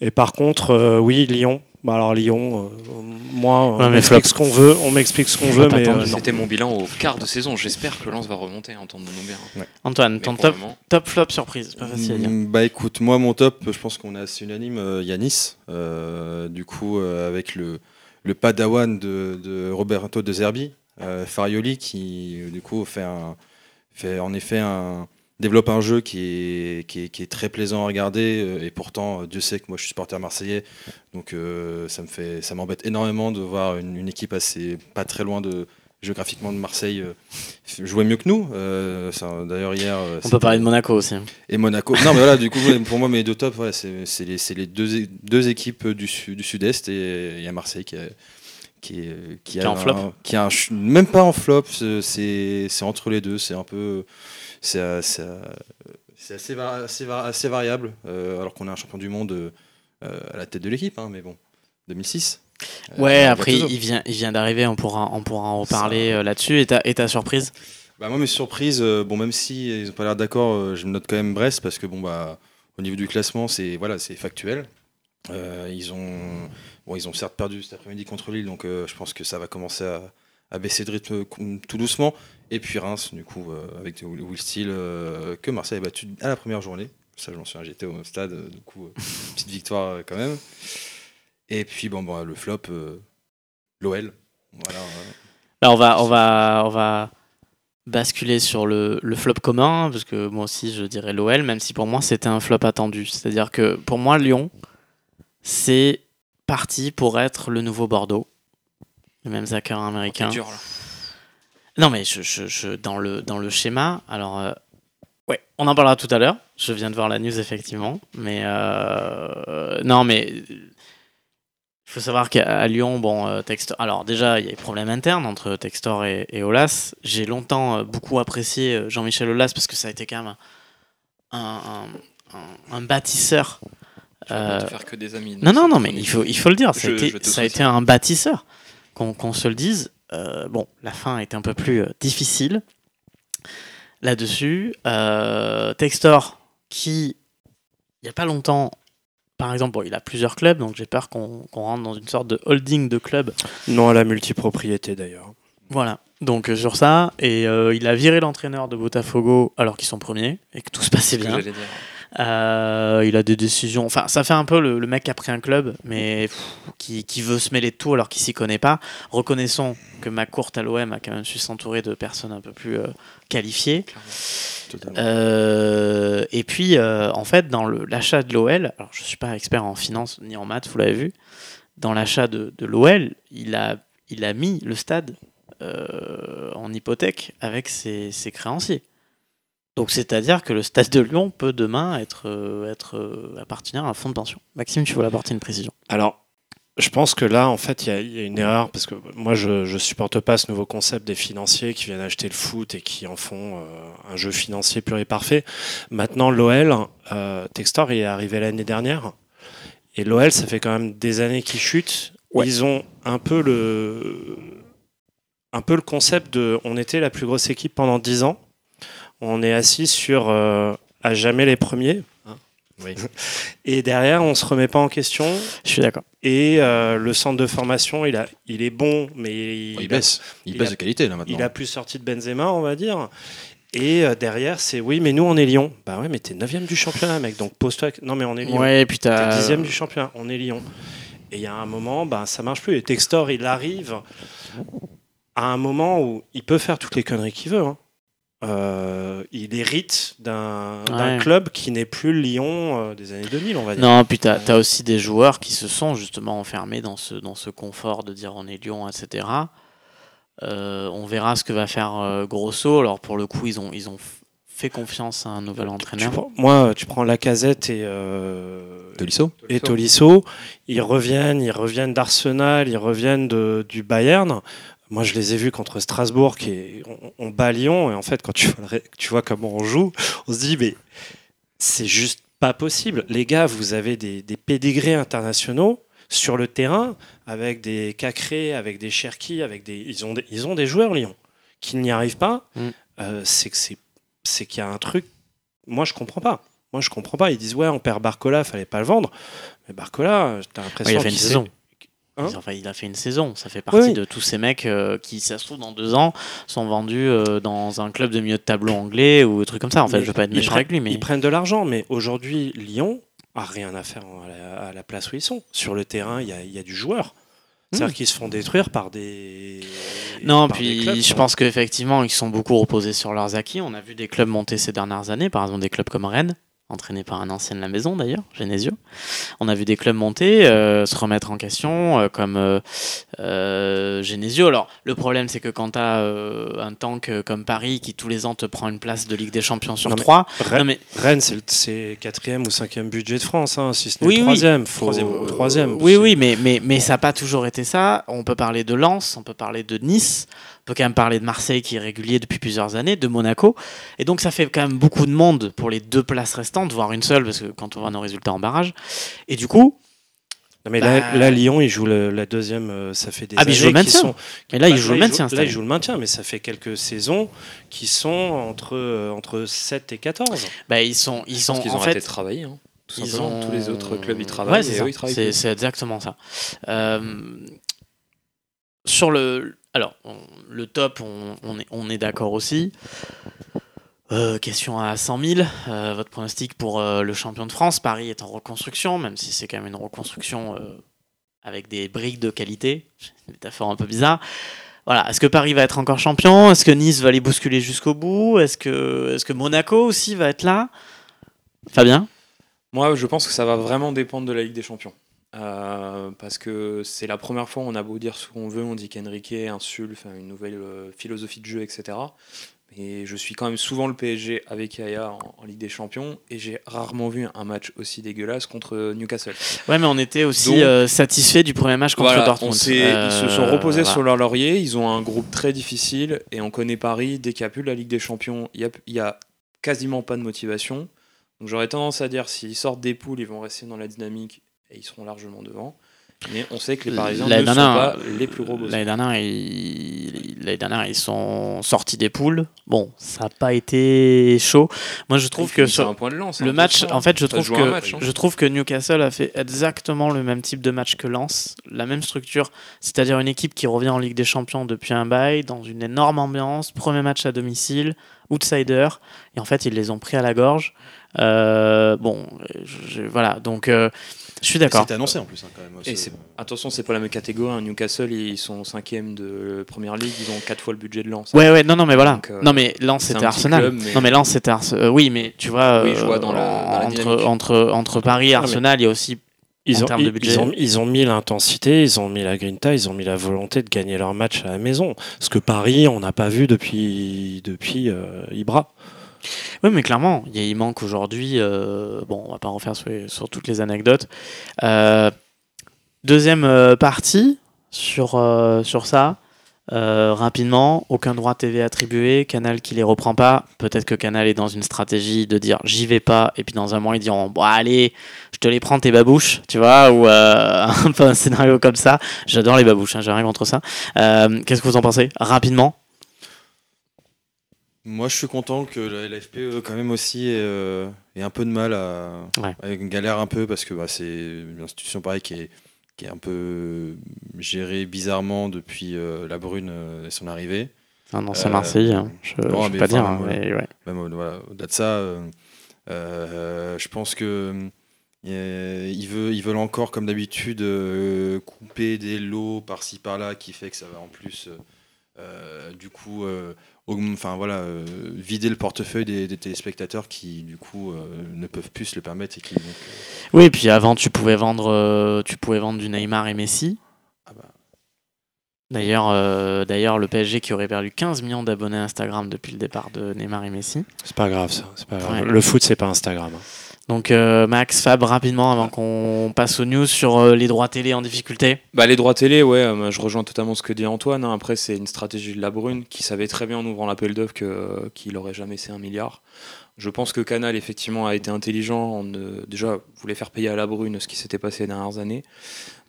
Et par contre, euh, oui, Lyon, bah alors Lyon, euh, moi, on m'explique ce qu'on veut, on m'explique ce qu'on veut, mais euh, c'était mon bilan au quart de saison. J'espère que Lens va remonter, entendons-nous bien. Antoine, ton top, top flop surprise, pas facile à dire. Mm, bah écoute, moi mon top, je pense qu'on est assez unanime. Euh, Yanis, du coup avec le le padawan de, de Roberto De Zerbi, Farioli, qui du coup fait un fait en effet un développe un jeu qui est, qui est, très plaisant à regarder euh, et pourtant Dieu sait que moi je suis supporter marseillais donc euh, ça me fait ça m'embête énormément de voir une, équipe assez pas très loin de géographiquement de Marseille euh, jouer mieux que nous. D'ailleurs hier on peut parler de Monaco aussi hein. et Monaco. Non mais voilà du coup pour moi mes deux tops c'est les, les deux, deux équipes du, du sud-est et il y a Marseille qui a qui, est, qui, a en flop. qui a même pas en flop c'est entre les deux c'est un peu c'est assez, assez, assez, variable, euh, alors qu'on a un champion du monde euh, à la tête de l'équipe, hein, mais bon, 2006. Euh, ouais, après il vient, il vient d'arriver, on pourra, on pourra en reparler là-dessus. Et ta, et ta surprise? Bah, Moi, mes surprises, bon, même si ils n'ont pas l'air d'accord, je me note quand même Brest parce que bon, bah, au niveau du classement, c'est voilà, factuel. ils, ont, bon, ils ont certes perdu cet après-midi contre Lille, donc je pense que ça va commencer à, à baisser de rythme tout doucement. Et puis Reims, du coup, euh, avec Will Steele, euh, que Marseille a battu à la première journée. Ça, je m'en souviens, j'étais au stade, euh, du coup, petite victoire quand même. Et puis, bon, bon le flop, l'OL. Voilà. Là, on va, on va, on va basculer sur le, le, flop commun, parce que moi aussi, je dirais l'OL, même si pour moi, c'était un flop attendu. C'est-à-dire que pour moi, Lyon, c'est parti pour être le nouveau Bordeaux le même hackers américain. Non, mais je, je, dans, le, dans le schéma, alors, euh, ouais, on en parlera tout à l'heure. Je viens de voir la news, effectivement. Mais, euh, non, mais il faut savoir qu'à Lyon, bon, euh, Textor. Alors, déjà, il y a des problèmes internes entre Textor et, et Olas. J'ai longtemps beaucoup apprécié Jean-Michel Olas parce que ça a été quand même un, un, un, bâtisseur. faire que des amis. Non, non, non, mais il faut, il faut le dire. Ça a été, ça a été un bâtisseur qu'on se le dise. Euh, bon, la fin est un peu plus euh, difficile là-dessus. Euh, Textor, qui, il n'y a pas longtemps, par exemple, bon, il a plusieurs clubs, donc j'ai peur qu'on rentre dans une sorte de holding de clubs. Non à la multipropriété d'ailleurs. Voilà, donc sur ça, et il a viré l'entraîneur de Botafogo alors qu'ils sont premiers et que tout se passait bien. Euh, il a des décisions. Enfin, ça fait un peu le, mec qui a pris un club, mais qui, veut se mêler de tout alors qu'il s'y connaît pas. Reconnaissons que McCourt à l'OM a quand même su s'entourer de personnes un peu plus euh, qualifiées. Euh, et puis, en fait, dans l'achat de l'OL, alors je suis pas expert en finance ni en maths, vous l'avez vu, dans l'achat de, l'OL, il a, il a mis le stade en hypothèque avec ses créanciers. Donc c'est-à-dire que le Stade de Lyon peut demain être, euh, être euh, appartenir à un fonds de pension. Maxime, tu veux apporter une précision Alors, je pense que là, en fait, il y, a une erreur parce que moi, je ne supporte pas ce nouveau concept des financiers qui viennent acheter le foot et qui en font euh, un jeu financier pur et parfait. Maintenant, l'OL, Textor, il est arrivé l'année dernière. Et l'OL, ça fait quand même des années qu'ils chutent. Ils ont un peu le un peu le concept de on était la plus grosse équipe pendant 10 ans on est assis sur euh, à jamais les premiers. Hein. Et derrière, on se remet pas en question. Je suis d'accord. Et euh, le centre de formation, il, a, il est bon, mais il, baisse. Il, baisse de qualité là maintenant. Il a plus sorti de Benzema, on va dire. Et euh, derrière, c'est oui, mais nous on est Lyon. Bah ouais, mais t'es 9 du championnat, mec. Donc pose-toi. Non, mais on est Lyon. Ouais, et puis t'as. 10 du championnat, on est Lyon. Et il y a un moment, bah, ça marche plus. Et Textor, il arrive à un moment où il peut faire toutes les conneries qu'il veut. Hein. Euh, il hérite d'un club qui n'est plus Lyon euh, des années 2000, on va dire. Non, puis tu as, aussi des joueurs qui se sont justement enfermés dans ce, dans ce confort de dire on est Lyon, etc. Euh, on verra ce que va faire euh, Grosso. Alors pour le coup, ils ont, ils ont fait confiance à un nouvel Tu entraîneur. prends- moi, tu prends Lacazette et, euh, Tolisso et Tolisso. Ils reviennent, ils reviennent d'Arsenal, ils reviennent de, du Bayern. Moi, je les ai vus contre Strasbourg, qui on, on bat Lyon. Et en fait, quand tu vois, le tu vois comment on joue, on se dit, mais c'est juste pas possible. Les gars, vous avez des, des pédigrés internationaux sur le terrain, avec des Cacré, avec des Cherki, avec des, ils ont des, ils ont des joueurs Lyon qui n'y arrivent pas. Mm. Euh, c'est que c'est, c'est qu'il y a un truc. Moi, je comprends pas. Moi, je comprends pas. Ils disent ouais, on perd Barcola, fallait pas le vendre. Mais Barcola, t'as Ouais, l'impression il a fait une saison. Hein enfin, il a fait une saison. Ça fait partie Oui. de tous ces mecs euh, qui, ça se trouve, dans deux ans, sont vendus euh, dans un club de milieu de tableau anglais ou des trucs comme ça. En fait, Mais je veux pas être méchant avec lui, mais Ils prennent de l'argent, mais aujourd'hui, Lyon a rien à faire à la, à la place où ils sont. Sur le terrain, il y a, il y a du joueur. C'est-à-dire qu'ils se font détruire par des. Non, par des puis clubs, je pense qu'effectivement, ils sont beaucoup reposés sur leurs acquis. On a vu des clubs monter ces dernières années, par exemple des clubs comme Rennes, entraîné par un ancien de la maison d'ailleurs, Genesio. On a vu des clubs monter, euh, se remettre en question, euh, comme euh, euh, Genesio. Alors, le problème, c'est que quand tu as un tank comme Paris qui tous les ans te prend une place de Ligue des Champions sur Non, trois, Rennes, non, mais Rennes, c'est quatrième ou cinquième budget de France, hein, si ce n'est Oui, le oui. troisième. Faut, Troisième, troisième. Oui, oui, mais, mais, mais ça n'a pas toujours été ça. On peut parler de Lens, on peut parler de Nice, peut quand même parler de Marseille qui est régulier depuis plusieurs années, de Monaco. Et donc ça fait quand même beaucoup de monde pour les deux places restantes, voire une seule, parce que quand on voit nos résultats en barrage. Et du coup, Non, mais Bah- là, là, Lyon, il joue le- la deuxième. euh, Ça fait des Ah, mais années il joue le qu'ils maintien. sont- mais là, Bah, il joue le maintien. Là, il joue le maintien, mais ça fait quelques saisons qui sont entre, euh, entre 7 et 14. Bah, ils sont, ils sont qu'ils en ont fait, arrêté de travailler. hein. Tout ils ont- Tous les autres clubs ils travaillent Ouais, c'est et ça. eux ils travaillent. C'est plus. c'est exactement ça. Euh, sur le, alors le top, on, est, d'accord aussi. Euh, question à 100 000. euh, votre pronostic pour euh, le champion de France Paris est en reconstruction, même si c'est quand même une reconstruction avec des briques de qualité. C'est une métaphore un peu bizarre. Voilà. Est-ce que Paris va être encore champion? Est-ce que Nice va les bousculer jusqu'au bout? Est-ce que, que Monaco aussi va être là? Fabien? Moi, je pense que ça va vraiment dépendre de la Ligue des Champions. Euh, parce que c'est la première fois, on a beau dire ce qu'on veut, on dit qu'Enrique insulte une nouvelle euh, philosophie de jeu, etc. Mais je suis quand même souvent le PSG avec Yaya en, en Ligue des Champions et j'ai rarement vu un match aussi dégueulasse contre Newcastle. Ouais, mais on était aussi Donc- euh, satisfait du premier match contre Voilà, Dortmund. on ils se sont reposés voilà. sur leur laurier, ils ont un groupe très difficile et on connaît Paris, dès qu'il n'y a plus de la Ligue des Champions, il y a, a quasiment pas de motivation. Donc j'aurais tendance à dire s'ils sortent des poules, ils vont rester dans la dynamique et ils seront largement devant. Mais on sait que les Parisiens ne sont pas les plus gros. L'année dernière, ils... dernière, ils sont sortis des poules. Bon, ça n'a pas été chaud. Moi, je trouve que c'est sur un point de lance. le hein, match, en fait, je trouve que match, hein. je trouve que Newcastle a fait exactement le même type de match que Lens, la même structure, c'est-à-dire une équipe qui revient en Ligue des Champions depuis un bail, dans une énorme ambiance, premier match à domicile, outsider, et en fait, ils les ont pris à la gorge. Euh, bon, je- je- voilà, donc euh, je suis d'accord. C'était annoncé en plus hein, quand même. Et ce- attention, c'est pas la même catégorie. hein. Newcastle, ils sont cinquième de première ligue, ils ont quatre fois le budget de Lens. Ouais, ouais, non, non, mais voilà. Donc, euh, non, mais Lens, c'était Arsenal. club, mais- Non, mais Lens, c'était Arsenal. oui, mais tu vois, Oui, je vois euh, dans la- dans la entre, dynamique. entre, entre Paris et Ah, mais- Arsenal, il y a aussi. Ils En ont, termes de ils- budget. ils, ont, ils ont mis l'intensité, ils ont mis la grinta, ils ont mis la volonté de gagner leur match à la maison. Ce que Paris, on n'a pas vu depuis, depuis euh, Ibra. Oui, mais clairement, il, manque aujourd'hui. euh, bon, on va pas sur, les- sur toutes les anecdotes. Euh, deuxième euh, partie sur, sur ça. Rapidement, aucun droit TV attribué, Canal qui les reprend pas. Peut-être que Canal est dans une stratégie de dire j'y vais pas, et puis dans un mois ils diront bon allez, je te les prends tes babouches, tu vois, ou un peu un scénario comme ça. J'adore les babouches, hein, j'ai rien contre ça. Qu'est-ce que vous en pensez? Rapidement. Moi, je suis content que la LFP quand même aussi ait, euh, ait un peu de mal à, Ouais. à galère un peu parce que bah, c'est une institution pareil qui est, qui est un peu gérée bizarrement depuis euh, la Brune euh, et son arrivée. Ah non, c'est Euh, Marseille, hein. je ne mais pas dire. hein, voilà. mais ouais. Même voilà, au-delà de ça, euh, euh, je pense que euh, ils, veulent, ils veulent encore, comme d'habitude, euh, couper des lots par-ci par-là, qui fait que ça va en plus, euh, euh, du coup, euh, enfin voilà, euh, vider le portefeuille des, des téléspectateurs qui, du coup, euh, ne peuvent plus se le permettre et qui donc, euh, Oui, et puis avant, tu pouvais vendre, euh, tu pouvais vendre du Neymar et Messi. ah bah, D'ailleurs, euh, d'ailleurs, le PSG qui aurait perdu 15 millions d'abonnés Instagram depuis le départ de Neymar et Messi. C'est pas grave ça. c'est Pas grave. Ouais. Le foot, c'est pas Instagram. hein. Donc euh, Max, Fab, rapidement avant qu'on passe aux news sur euh, les droits télé en difficulté. Bah, les droits télé, ouais, euh, je rejoins totalement ce que dit Antoine. hein. Après, c'est une stratégie de la Brune qui savait très bien en ouvrant l'appel d'offres qu'il aurait jamais c'est un milliard. Je pense que Canal, effectivement, a été intelligent. En, déjà, voulait faire payer à la Brune ce qui s'était passé les dernières années.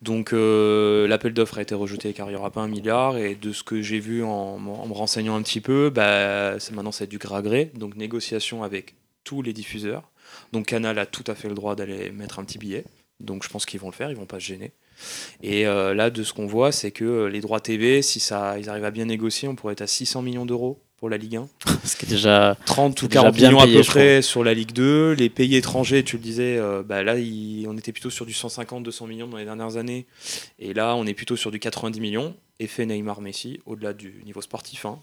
Donc, l'appel d'offres a été rejeté car il n'y aura pas un milliard. Et de ce que j'ai vu en, me renseignant un petit peu, bah, maintenant, c'est du gré à gré. Donc, négociation avec tous les diffuseurs. Donc, Canal a tout à fait le droit d'aller mettre un petit billet. Donc, je pense qu'ils vont le faire, ils vont pas se gêner. Et euh, là, de ce qu'on voit, c'est que euh, les droits TV, si ça, ils arrivent à bien négocier, on pourrait être à 600 millions d'euros pour la Ligue 1. Ce qui est déjà 30 ou C'est déjà 40 bien millions payé, à peu près sur la Ligue 2. Les pays étrangers, tu le disais, euh, bah là, il- on était plutôt sur du 150-200 millions dans les dernières années. Et là, on est plutôt sur du 90 millions. Effet Neymar-Messi, au-delà du niveau sportif, hein,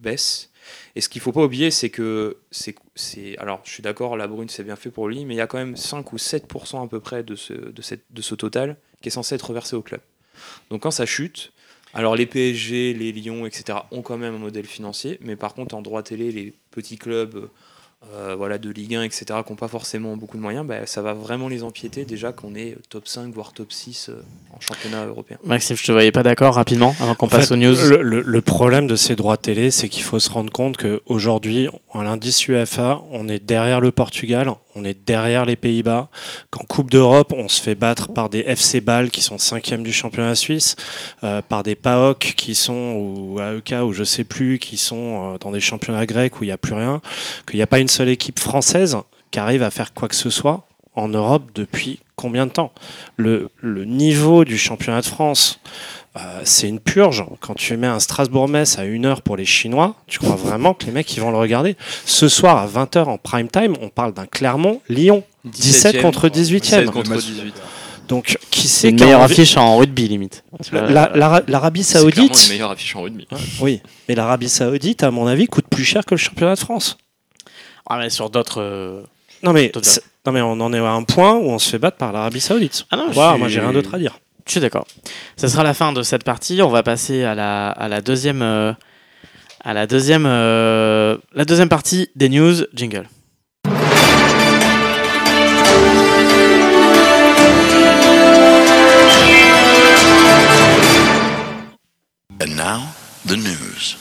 baisse. Et ce qu'il faut pas oublier, c'est que c'est, alors je suis d'accord, la Brune c'est bien fait pour lui, mais il y a quand même 5 ou 7% à peu près de ce, de, ce total qui est censé être reversé au club. Donc quand ça chute, alors les PSG, les Lyon, etc. ont quand même un modèle financier, mais par contre en droit télé, les petits clubs euh, voilà, de Ligue 1, etc., qui n'ont pas forcément beaucoup de moyens, bah, ça va vraiment les empiéter déjà qu'on est top 5, voire top 6 euh, en championnat européen. Maxime, je te voyais pas d'accord rapidement avant qu'on En passe fait, aux news. Le, le- le problème de ces droits télé, c'est qu'il faut se rendre compte qu'aujourd'hui, à l'indice UEFA, on est derrière le Portugal, on est derrière les Pays-Bas. Qu'en Coupe d'Europe, on se fait battre par des FC Bâle qui sont cinquièmes du championnat suisse, euh, par des PAOK qui sont, ou AEK, ou je sais plus, qui sont euh, dans des championnats grecs où il n'y a plus rien, qu'il n'y a pas une seule équipe française qui arrive à faire quoi que ce soit en Europe depuis combien de temps? Le niveau du championnat de France, euh, c'est une purge. Quand tu mets un Strasbourg-Metz à une heure pour les Chinois, tu crois vraiment que les mecs ils vont le regarder? Ce soir à 20h en prime time, on parle d'un Clermont-Lyon. 17 contre 18e. 17 contre 18. Donc qui C'est c'est une meilleure affiche en rugby limite. La- la- l'Ara- L'Arabie C'est Saoudite, une meilleure affiche en rugby. oui, mais l'Arabie Saoudite, à mon avis, coûte plus cher que le championnat de France. Ah, mais sur d'autres. euh, Non mais, c'est- non mais on en est à un point où on se fait battre par l'Arabie Saoudite. Ah non, je Voilà, suis- moi j'ai rien d'autre à dire. Je suis d'accord. Ce sera la fin de cette partie. On va passer à la, à la deuxième, euh, à la deuxième, euh, la deuxième partie des news. Jingle. And now, the news.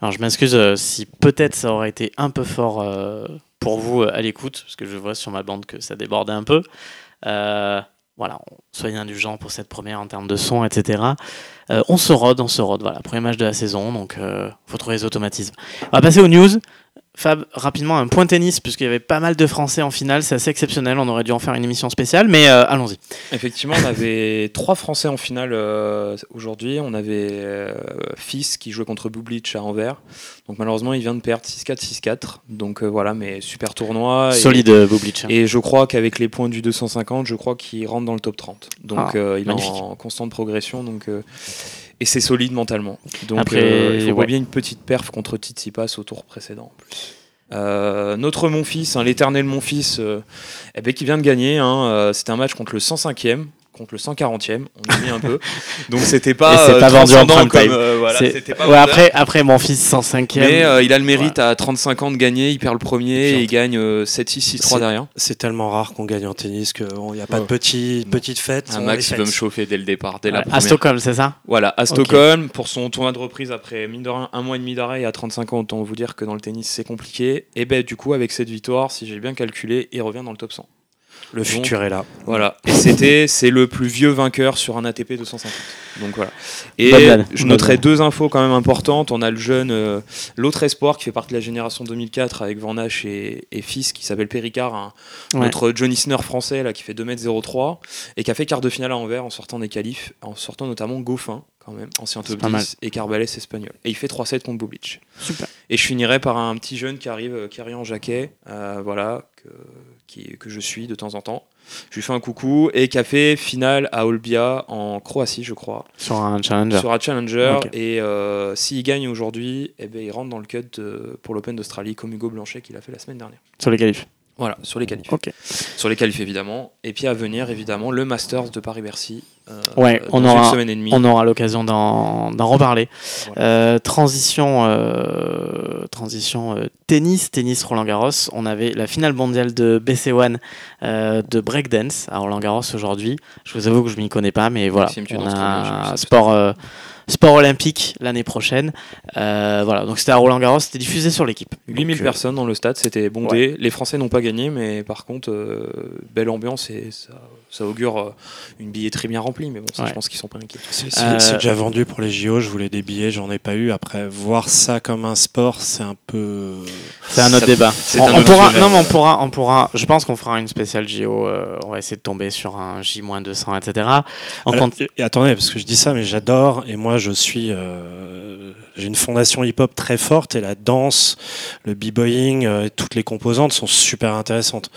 Alors je m'excuse euh, si peut-être ça aurait été un peu fort euh, pour vous euh, à l'écoute, parce que je vois sur ma bande que ça débordait un peu. Euh, voilà, soyez indulgents pour cette première en termes de son, etc. Euh, on se rôde, on se rôde. Voilà, premier match de la saison, donc euh, faut trouver les automatismes. On va passer aux news. Fab, rapidement, un point tennis, puisqu'il y avait pas mal de Français en finale, c'est assez exceptionnel, on aurait dû en faire une émission spéciale, mais euh, allons-y. Effectivement, on avait trois Français en finale euh, aujourd'hui. On avait euh, Fils qui jouait contre Bublich à Anvers. Donc malheureusement, il vient de perdre 6-4, 6-4. Donc euh, voilà, mais super tournoi. Et- Solide euh, Bublich. Et je crois qu'avec les points du 250, je crois qu'il rentre dans le top 30. Donc Ah, il est en constante progression. Donc, et c'est solide mentalement. Donc Après, euh, il faut ouais. oublier une petite perf contre Tsitsipas au tour précédent en plus. Euh, notre mon fils, hein, l'éternel mon fils, euh, eh ben, qui vient de gagner. hein, c'était un match contre le 105e, contre le 140e. On oublie un peu. Donc c'était pas, c'est euh, pas vendu en prime comme, time. euh, voilà, pas ouais, après, après, mon fils 105e. Mais euh, il a le mérite à 35 ans de gagner. Il perd le premier Et il gagne euh, 7-6, 6-3 C'est- derrière. C'est tellement rare qu'on gagne en tennis qu'il n'y a pas de petit, petite fête. On Max, il veut me chauffer dès le départ, dès la Ouais, à première. Stockholm, c'est ça? Voilà, à Stockholm, pour son tournoi de reprise après mine de rien, un mois et demi d'arrêt à 35 ans, autant vous dire que dans le tennis c'est compliqué. Et ben du coup, avec cette victoire, si j'ai bien calculé, il revient dans le top 100. Le Donc, futur est là. Voilà. Et c'était, c'est le plus vieux vainqueur sur un ATP 250. Donc voilà. Et je noterai deux infos quand même importantes. On a le jeune, euh, l'autre espoir qui fait partie de la génération 2004 avec Van Hache et, et fils qui s'appelle Péricard, un, Ouais. notre Johnny Sinner français là qui fait 2m03 et qui a fait quart de finale à Anvers en sortant des qualifs, en sortant notamment Goffin quand même, ancien top pas mal. 10 et Carbales espagnol. Et il fait 3-7 contre Bublich. Super. Et je finirai par un petit jeune qui arrive, euh, qui arrive en jaquet, euh, voilà, que, qui- que je suis de temps en temps. Je lui fais un coucou et qui a fait finale à Olbia en Croatie, je crois, Sur un challenger. sur un challenger. Et euh, s'il gagne aujourd'hui, eh ben, il rentre dans le cut pour l'Open d'Australie comme Hugo Blanchet qu'il a fait la semaine dernière. Sur les qualifs. Voilà, sur les qualifs. Sur les qualifs, évidemment. Et puis à venir, évidemment, le Masters de Paris-Bercy. euh, Ouais, dans on une aura- semaine et demie. On aura l'occasion d'en reparler. Voilà. Euh, transition euh, transition euh, tennis, tennis Roland Garros. On avait la finale mondiale de BC1 euh, de breakdance à Roland Garros aujourd'hui. Je vous avoue que je m'y connais pas, mais voilà, Maxime, on a un sport sport olympique l'année prochaine. Euh, voilà, donc c'était à Roland Garros, c'était diffusé sur l'équipe. 8000 Donc, euh, personnes dans le stade, c'était bondé. Les Français n'ont pas gagné, mais par contre, euh, belle ambiance et ça, ça augure euh, une billetterie bien remplie. Mais bon, ça, Ouais. je pense qu'ils sont pas inquiets. C'est Euh, déjà vendu pour les JO, je voulais des billets, j'en ai pas eu. Après, voir ça comme un sport, c'est un peu. C'est un autre Ça- débat. On, un on autre pourra, sujet. non, mais on pourra, on pourra. Je pense qu'on fera une spéciale JO. euh, on va essayer de tomber sur un J-200, etc. On Alors, compte- et- et attendez, parce que je dis ça, mais j'adore. Et moi, je suis. euh, J'ai une fondation hip-hop très forte et la danse, le b-boying, euh, toutes les composantes sont super intéressantes.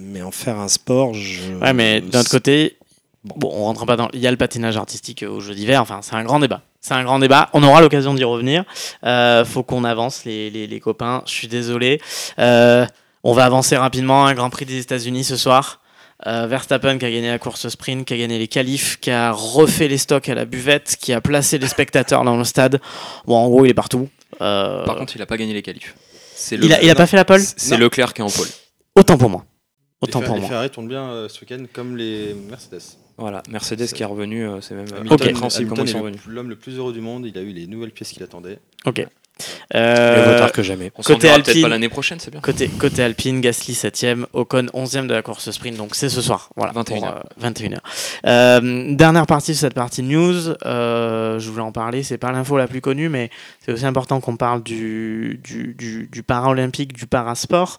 Mais en faire un sport, je. Ouais, mais d'un autre côté, bon, on rentre pas dans. Il y a le patinage artistique aux Jeux d'hiver. Enfin, c'est un grand débat. C'est un grand débat. On aura l'occasion d'y revenir. Euh, faut qu'on avance, les, les, les copains. Je suis désolé. Euh, on va avancer rapidement. Un Grand Prix des États-Unis ce soir. Euh, Verstappen qui a gagné la course sprint, qui a gagné les qualifs, qui a refait les stocks à la buvette, qui a placé les spectateurs dans le stade. Bon, en gros, il est partout. Euh, Par contre, il a pas gagné les qualifs. C'est il a, il a pas fait la pole? C'est Leclerc qui est en pole. Autant pour moi. Les Autant Fer- pour les moi. Ferrari tournent bien euh, ce week-end comme les Mercedes. Voilà, Mercedes qui est revenu, euh, c'est même euh, Hamilton- incompréhensible comment Hamilton sont est l'homme le plus heureux du monde. Il a eu les nouvelles pièces qu'il attendait. Ok. Euh, que jamais. On côté Alpine- pas l'année prochaine, c'est bien. Côté, côté Alpine, Gasly 7ème, Ocon 11ème de la course sprint, donc c'est ce soir. Voilà, 21 pour, euh, 21h. Euh, dernière partie de cette partie news, euh, je voulais en parler, c'est pas l'info la plus connue, mais c'est aussi important qu'on parle du, du, du, du paralympique, du parasport.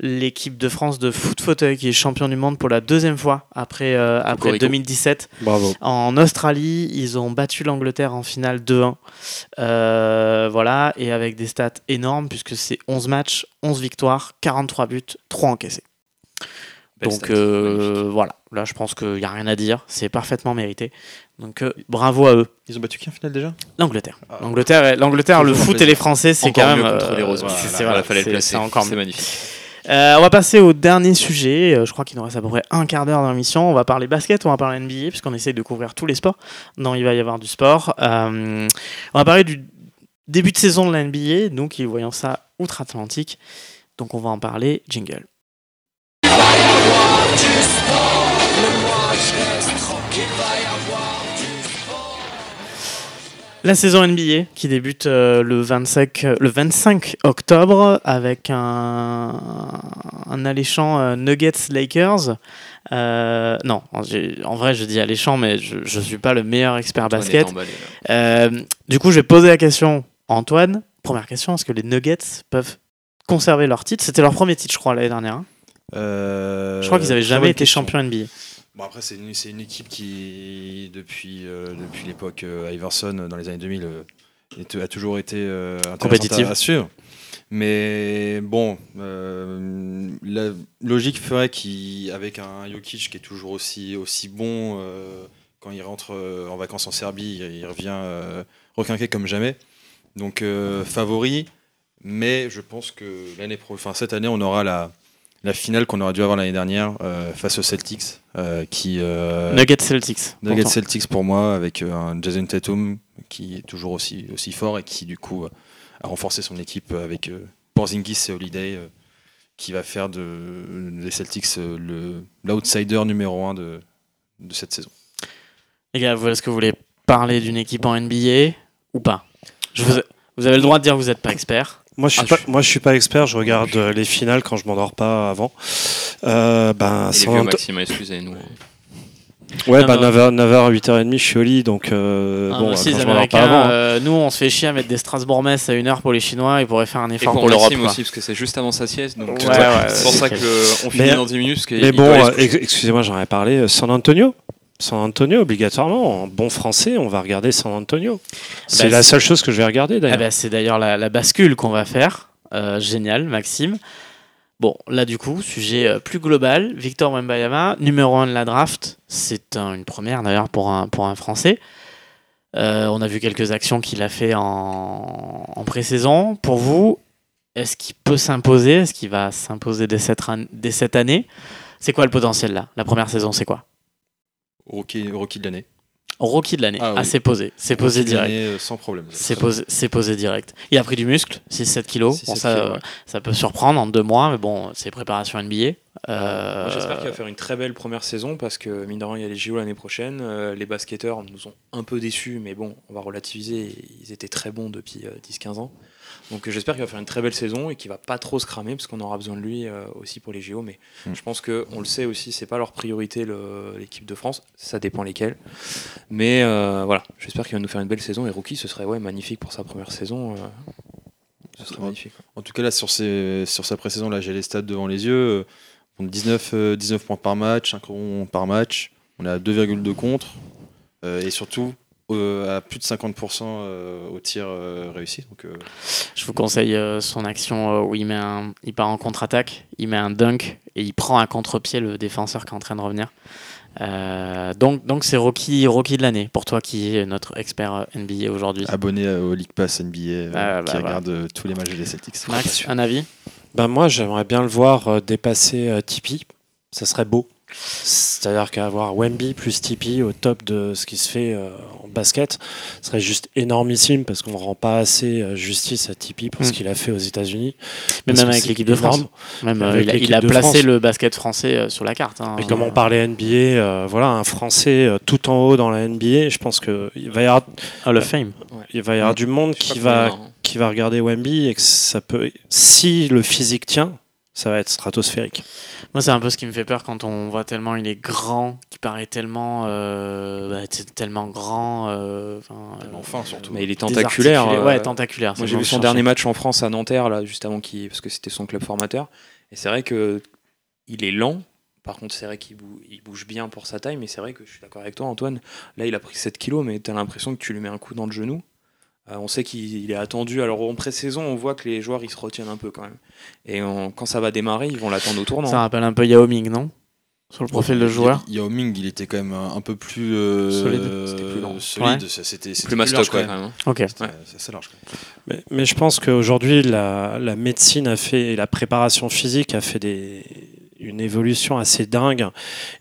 L'équipe de France de foot fauteuil qui est champion du monde pour la deuxième fois après, euh, après Cocorico. 2017. Bravo. En Australie, ils ont battu l'Angleterre en finale 2-1. Euh, et avec des stats énormes, puisque c'est 11 matchs, 11 victoires, 43 buts, 3 encaissés. Belle Donc euh, voilà, là je pense qu'il n'y a rien à dire, c'est parfaitement mérité. Donc euh, bravo à eux. Ils ont battu qui en finale déjà? L'Angleterre. Ah. L'Angleterre, l'Angleterre, le foot et les Français, c'est quand même. contre les euh, Roses. c'est- Voilà, c'est- voilà, voilà, fallait le c'est- placer. c'est encore C'est mieux. magnifique. Euh, on va passer au dernier sujet. Euh, je crois qu'il nous reste à peu près un quart d'heure dans l'émission. On va parler basket, on va parler NBA, puisqu'on essaie de couvrir tous les sports. Non, il va y avoir du sport. Euh, on va parler du début de saison de la NBA, nous qui voyons ça outre-Atlantique. Donc on va en parler. Jingle. La saison NBA qui débute euh, le, 25, euh, le 25 octobre avec un, un alléchant euh, Nuggets-Lakers. Euh, non, en vrai je dis alléchant mais je ne suis pas le meilleur expert basket. emballé, du coup je vais poser la question Antoine. Première question, est-ce que les Nuggets peuvent conserver leur titre? C'était leur premier titre je crois l'année dernière. hein. Euh, je crois qu'ils n'avaient jamais été champions NBA. Bon après c'est une, équipe qui depuis euh, depuis l'époque euh, Iverson dans les années 2000 euh, est- a toujours été Compétitive. à, à suivre. Mais bon, euh, la logique ferait qu'avec un Jokic qui est toujours aussi aussi bon euh, quand il rentre en vacances en Serbie, il, il revient euh, requinqué comme jamais. Donc euh, favori, mais je pense que l'année enfin cette année on aura la la finale qu'on aurait dû avoir l'année dernière euh, face aux Celtics, euh, qui euh, Nuggets Celtics. Nuggets. Celtics pour moi, avec un Jason Tatum qui est toujours aussi, aussi fort et qui du coup a renforcé son équipe avec Porzingis et Holiday, qui va faire de, des Celtics le l'outsider numéro un de, de cette saison. Les gars, est-ce que vous voulez parler d'une équipe en NBA ou pas? Je vous, vous avez le droit de dire que vous n'êtes pas expert. Moi je, suis Ah, pas, moi, je suis pas expert, je regarde euh, les finales quand je m'endors pas avant. Euh, ben, Et Maxime, excusez-nous. Ouais, Non, bah, non. 9h, 9h, 8h30, je suis au lit, donc euh, Ah, bon, mais euh, si, quand les je m'endors pas avant. hein. euh, nous, on se fait chier à mettre des Strasbourg-Metz à une heure pour les Chinois. Ils pourraient faire un Et effort pour, pour l'Europe. Aussi, parce que c'est juste avant sa sieste. Donc Ouais, ouais, c'est pour ça qu'on finit Mais- dans 10 minutes. Parce Mais bon, euh, excusez-moi, j'en ai parlé. San Antonio San Antonio, obligatoirement. En bon français, on va regarder San Antonio. C'est Bah, la seule chose que je vais regarder Ah d'ailleurs. bah, c'est d'ailleurs la, la bascule qu'on va faire. Euh, génial, Maxime. Bon, là du coup, sujet euh, plus global. Victor Wembayama, numéro 1 de la draft. C'est un- une première d'ailleurs pour un, pour un Français. Euh, on a vu quelques actions qu'il a fait en, en pré-saison. Pour vous, Est-ce qu'il peut s'imposer? Est-ce qu'il va s'imposer dès cette, ran- dès cette année? C'est quoi le potentiel là? La première saison, c'est quoi? Rookie, rookie de l'année. Rookie de l'année. Ah Ah, oui. c'est posé. C'est posé direct. euh, Sans problème. C'est posé, c'est posé direct. Il a pris du muscle, 6-7 kilos. 6-7 Bon, ça, kilos, euh, ouais. ça peut surprendre en deux mois, mais bon, c'est préparation NBA. Euh, J'espère qu'il va faire une très belle première saison parce que, mine de rien, il y a les JO l'année prochaine. Euh, les basketteurs nous ont un peu déçus, mais bon, on va relativiser. Ils étaient très bons depuis euh, 10-15 ans. Donc euh, j'espère qu'il va faire une très belle saison et qu'il va pas trop se cramer parce qu'on aura besoin de lui euh, aussi pour les JO. Mais Mm. je pense que on le sait aussi, c'est pas leur priorité l'équipe de France. Ça dépend lesquels. Mais euh, voilà, j'espère qu'il va nous faire une belle saison et Rookie, ce serait ouais magnifique pour sa première saison. ce serait magnifique. En tout cas, là, sur, ses- sur sa pré-saison, là, j'ai les stats devant les yeux. Euh, on a 19, euh, 19 points par match, 5 ronds par match. On a 2,2 contre. Euh, et surtout, à plus de 50% euh, au tir euh, réussi. Donc, euh, Je vous conseille euh, son action euh, où il, met un, il part en contre-attaque, il met un dunk et il prend à contre-pied le défenseur qui est en train de revenir. Euh, donc donc c'est Rocky, Rocky de l'année pour toi qui est notre expert euh, NBA aujourd'hui. abonné euh, au League Pass NBA euh, Ah, bah, qui voilà. regarde euh, tous les matchs des Celtics. Max, un avis? Ben moi, j'aimerais bien le voir euh, dépasser euh, Tipeee. Ça serait beau. C'est-à-dire qu'avoir Wemby plus Tipeee au top de ce qui se fait basket serait juste énormissime parce qu'on ne rend pas assez euh, justice à Tipeee pour ce Mm. qu'il a fait aux États-Unis. Mais même avec l'équipe de France. Même, euh, Avec il a, il placé France. le basket français euh, sur la carte. hein. Et comme on parlait NBA, euh, voilà, un Français tout en haut dans la NBA, je pense qu'il va y avoir, Hall of Fame. il va y avoir du monde qui va, hein. qui va regarder Wemby et que ça peut, si le physique tient, ça va être stratosphérique. Moi, c'est un peu ce qui me fait peur quand on voit tellement il est grand, qu'il paraît tellement, euh, bah, tellement grand. euh, enfin, euh, Enfin, surtout. Mais il est tentaculaire. euh, Ouais, tentaculaire. Moi j'ai vu son dernier match en France à Nanterre là juste avant qu'il parce que c'était son club formateur et c'est vrai que il est lent. Par contre c'est vrai qu'il bou- il bouge bien pour sa taille mais c'est vrai que je suis d'accord avec toi Antoine. Là il a pris 7 kilos mais t'as l'impression que tu lui mets un coup dans le genou. Euh, on sait qu'il il est attendu. Alors en pré-saison on voit que les joueurs ils se retiennent un peu quand même. Et on- quand ça va démarrer ils vont l'attendre au tournant. Ça rappelle un peu Yao Ming, non? Sur le profil de joueur. Yao Ming, il était quand même un, peu plus euh, Solide. C'était plus solide. Ouais. C'était mastoc quand ouais, même. quand même. hein. Ok. Assez large. quand même. Mais, mais je pense qu'aujourd'hui, la, la médecine a fait, et la préparation physique a fait des, une évolution assez dingue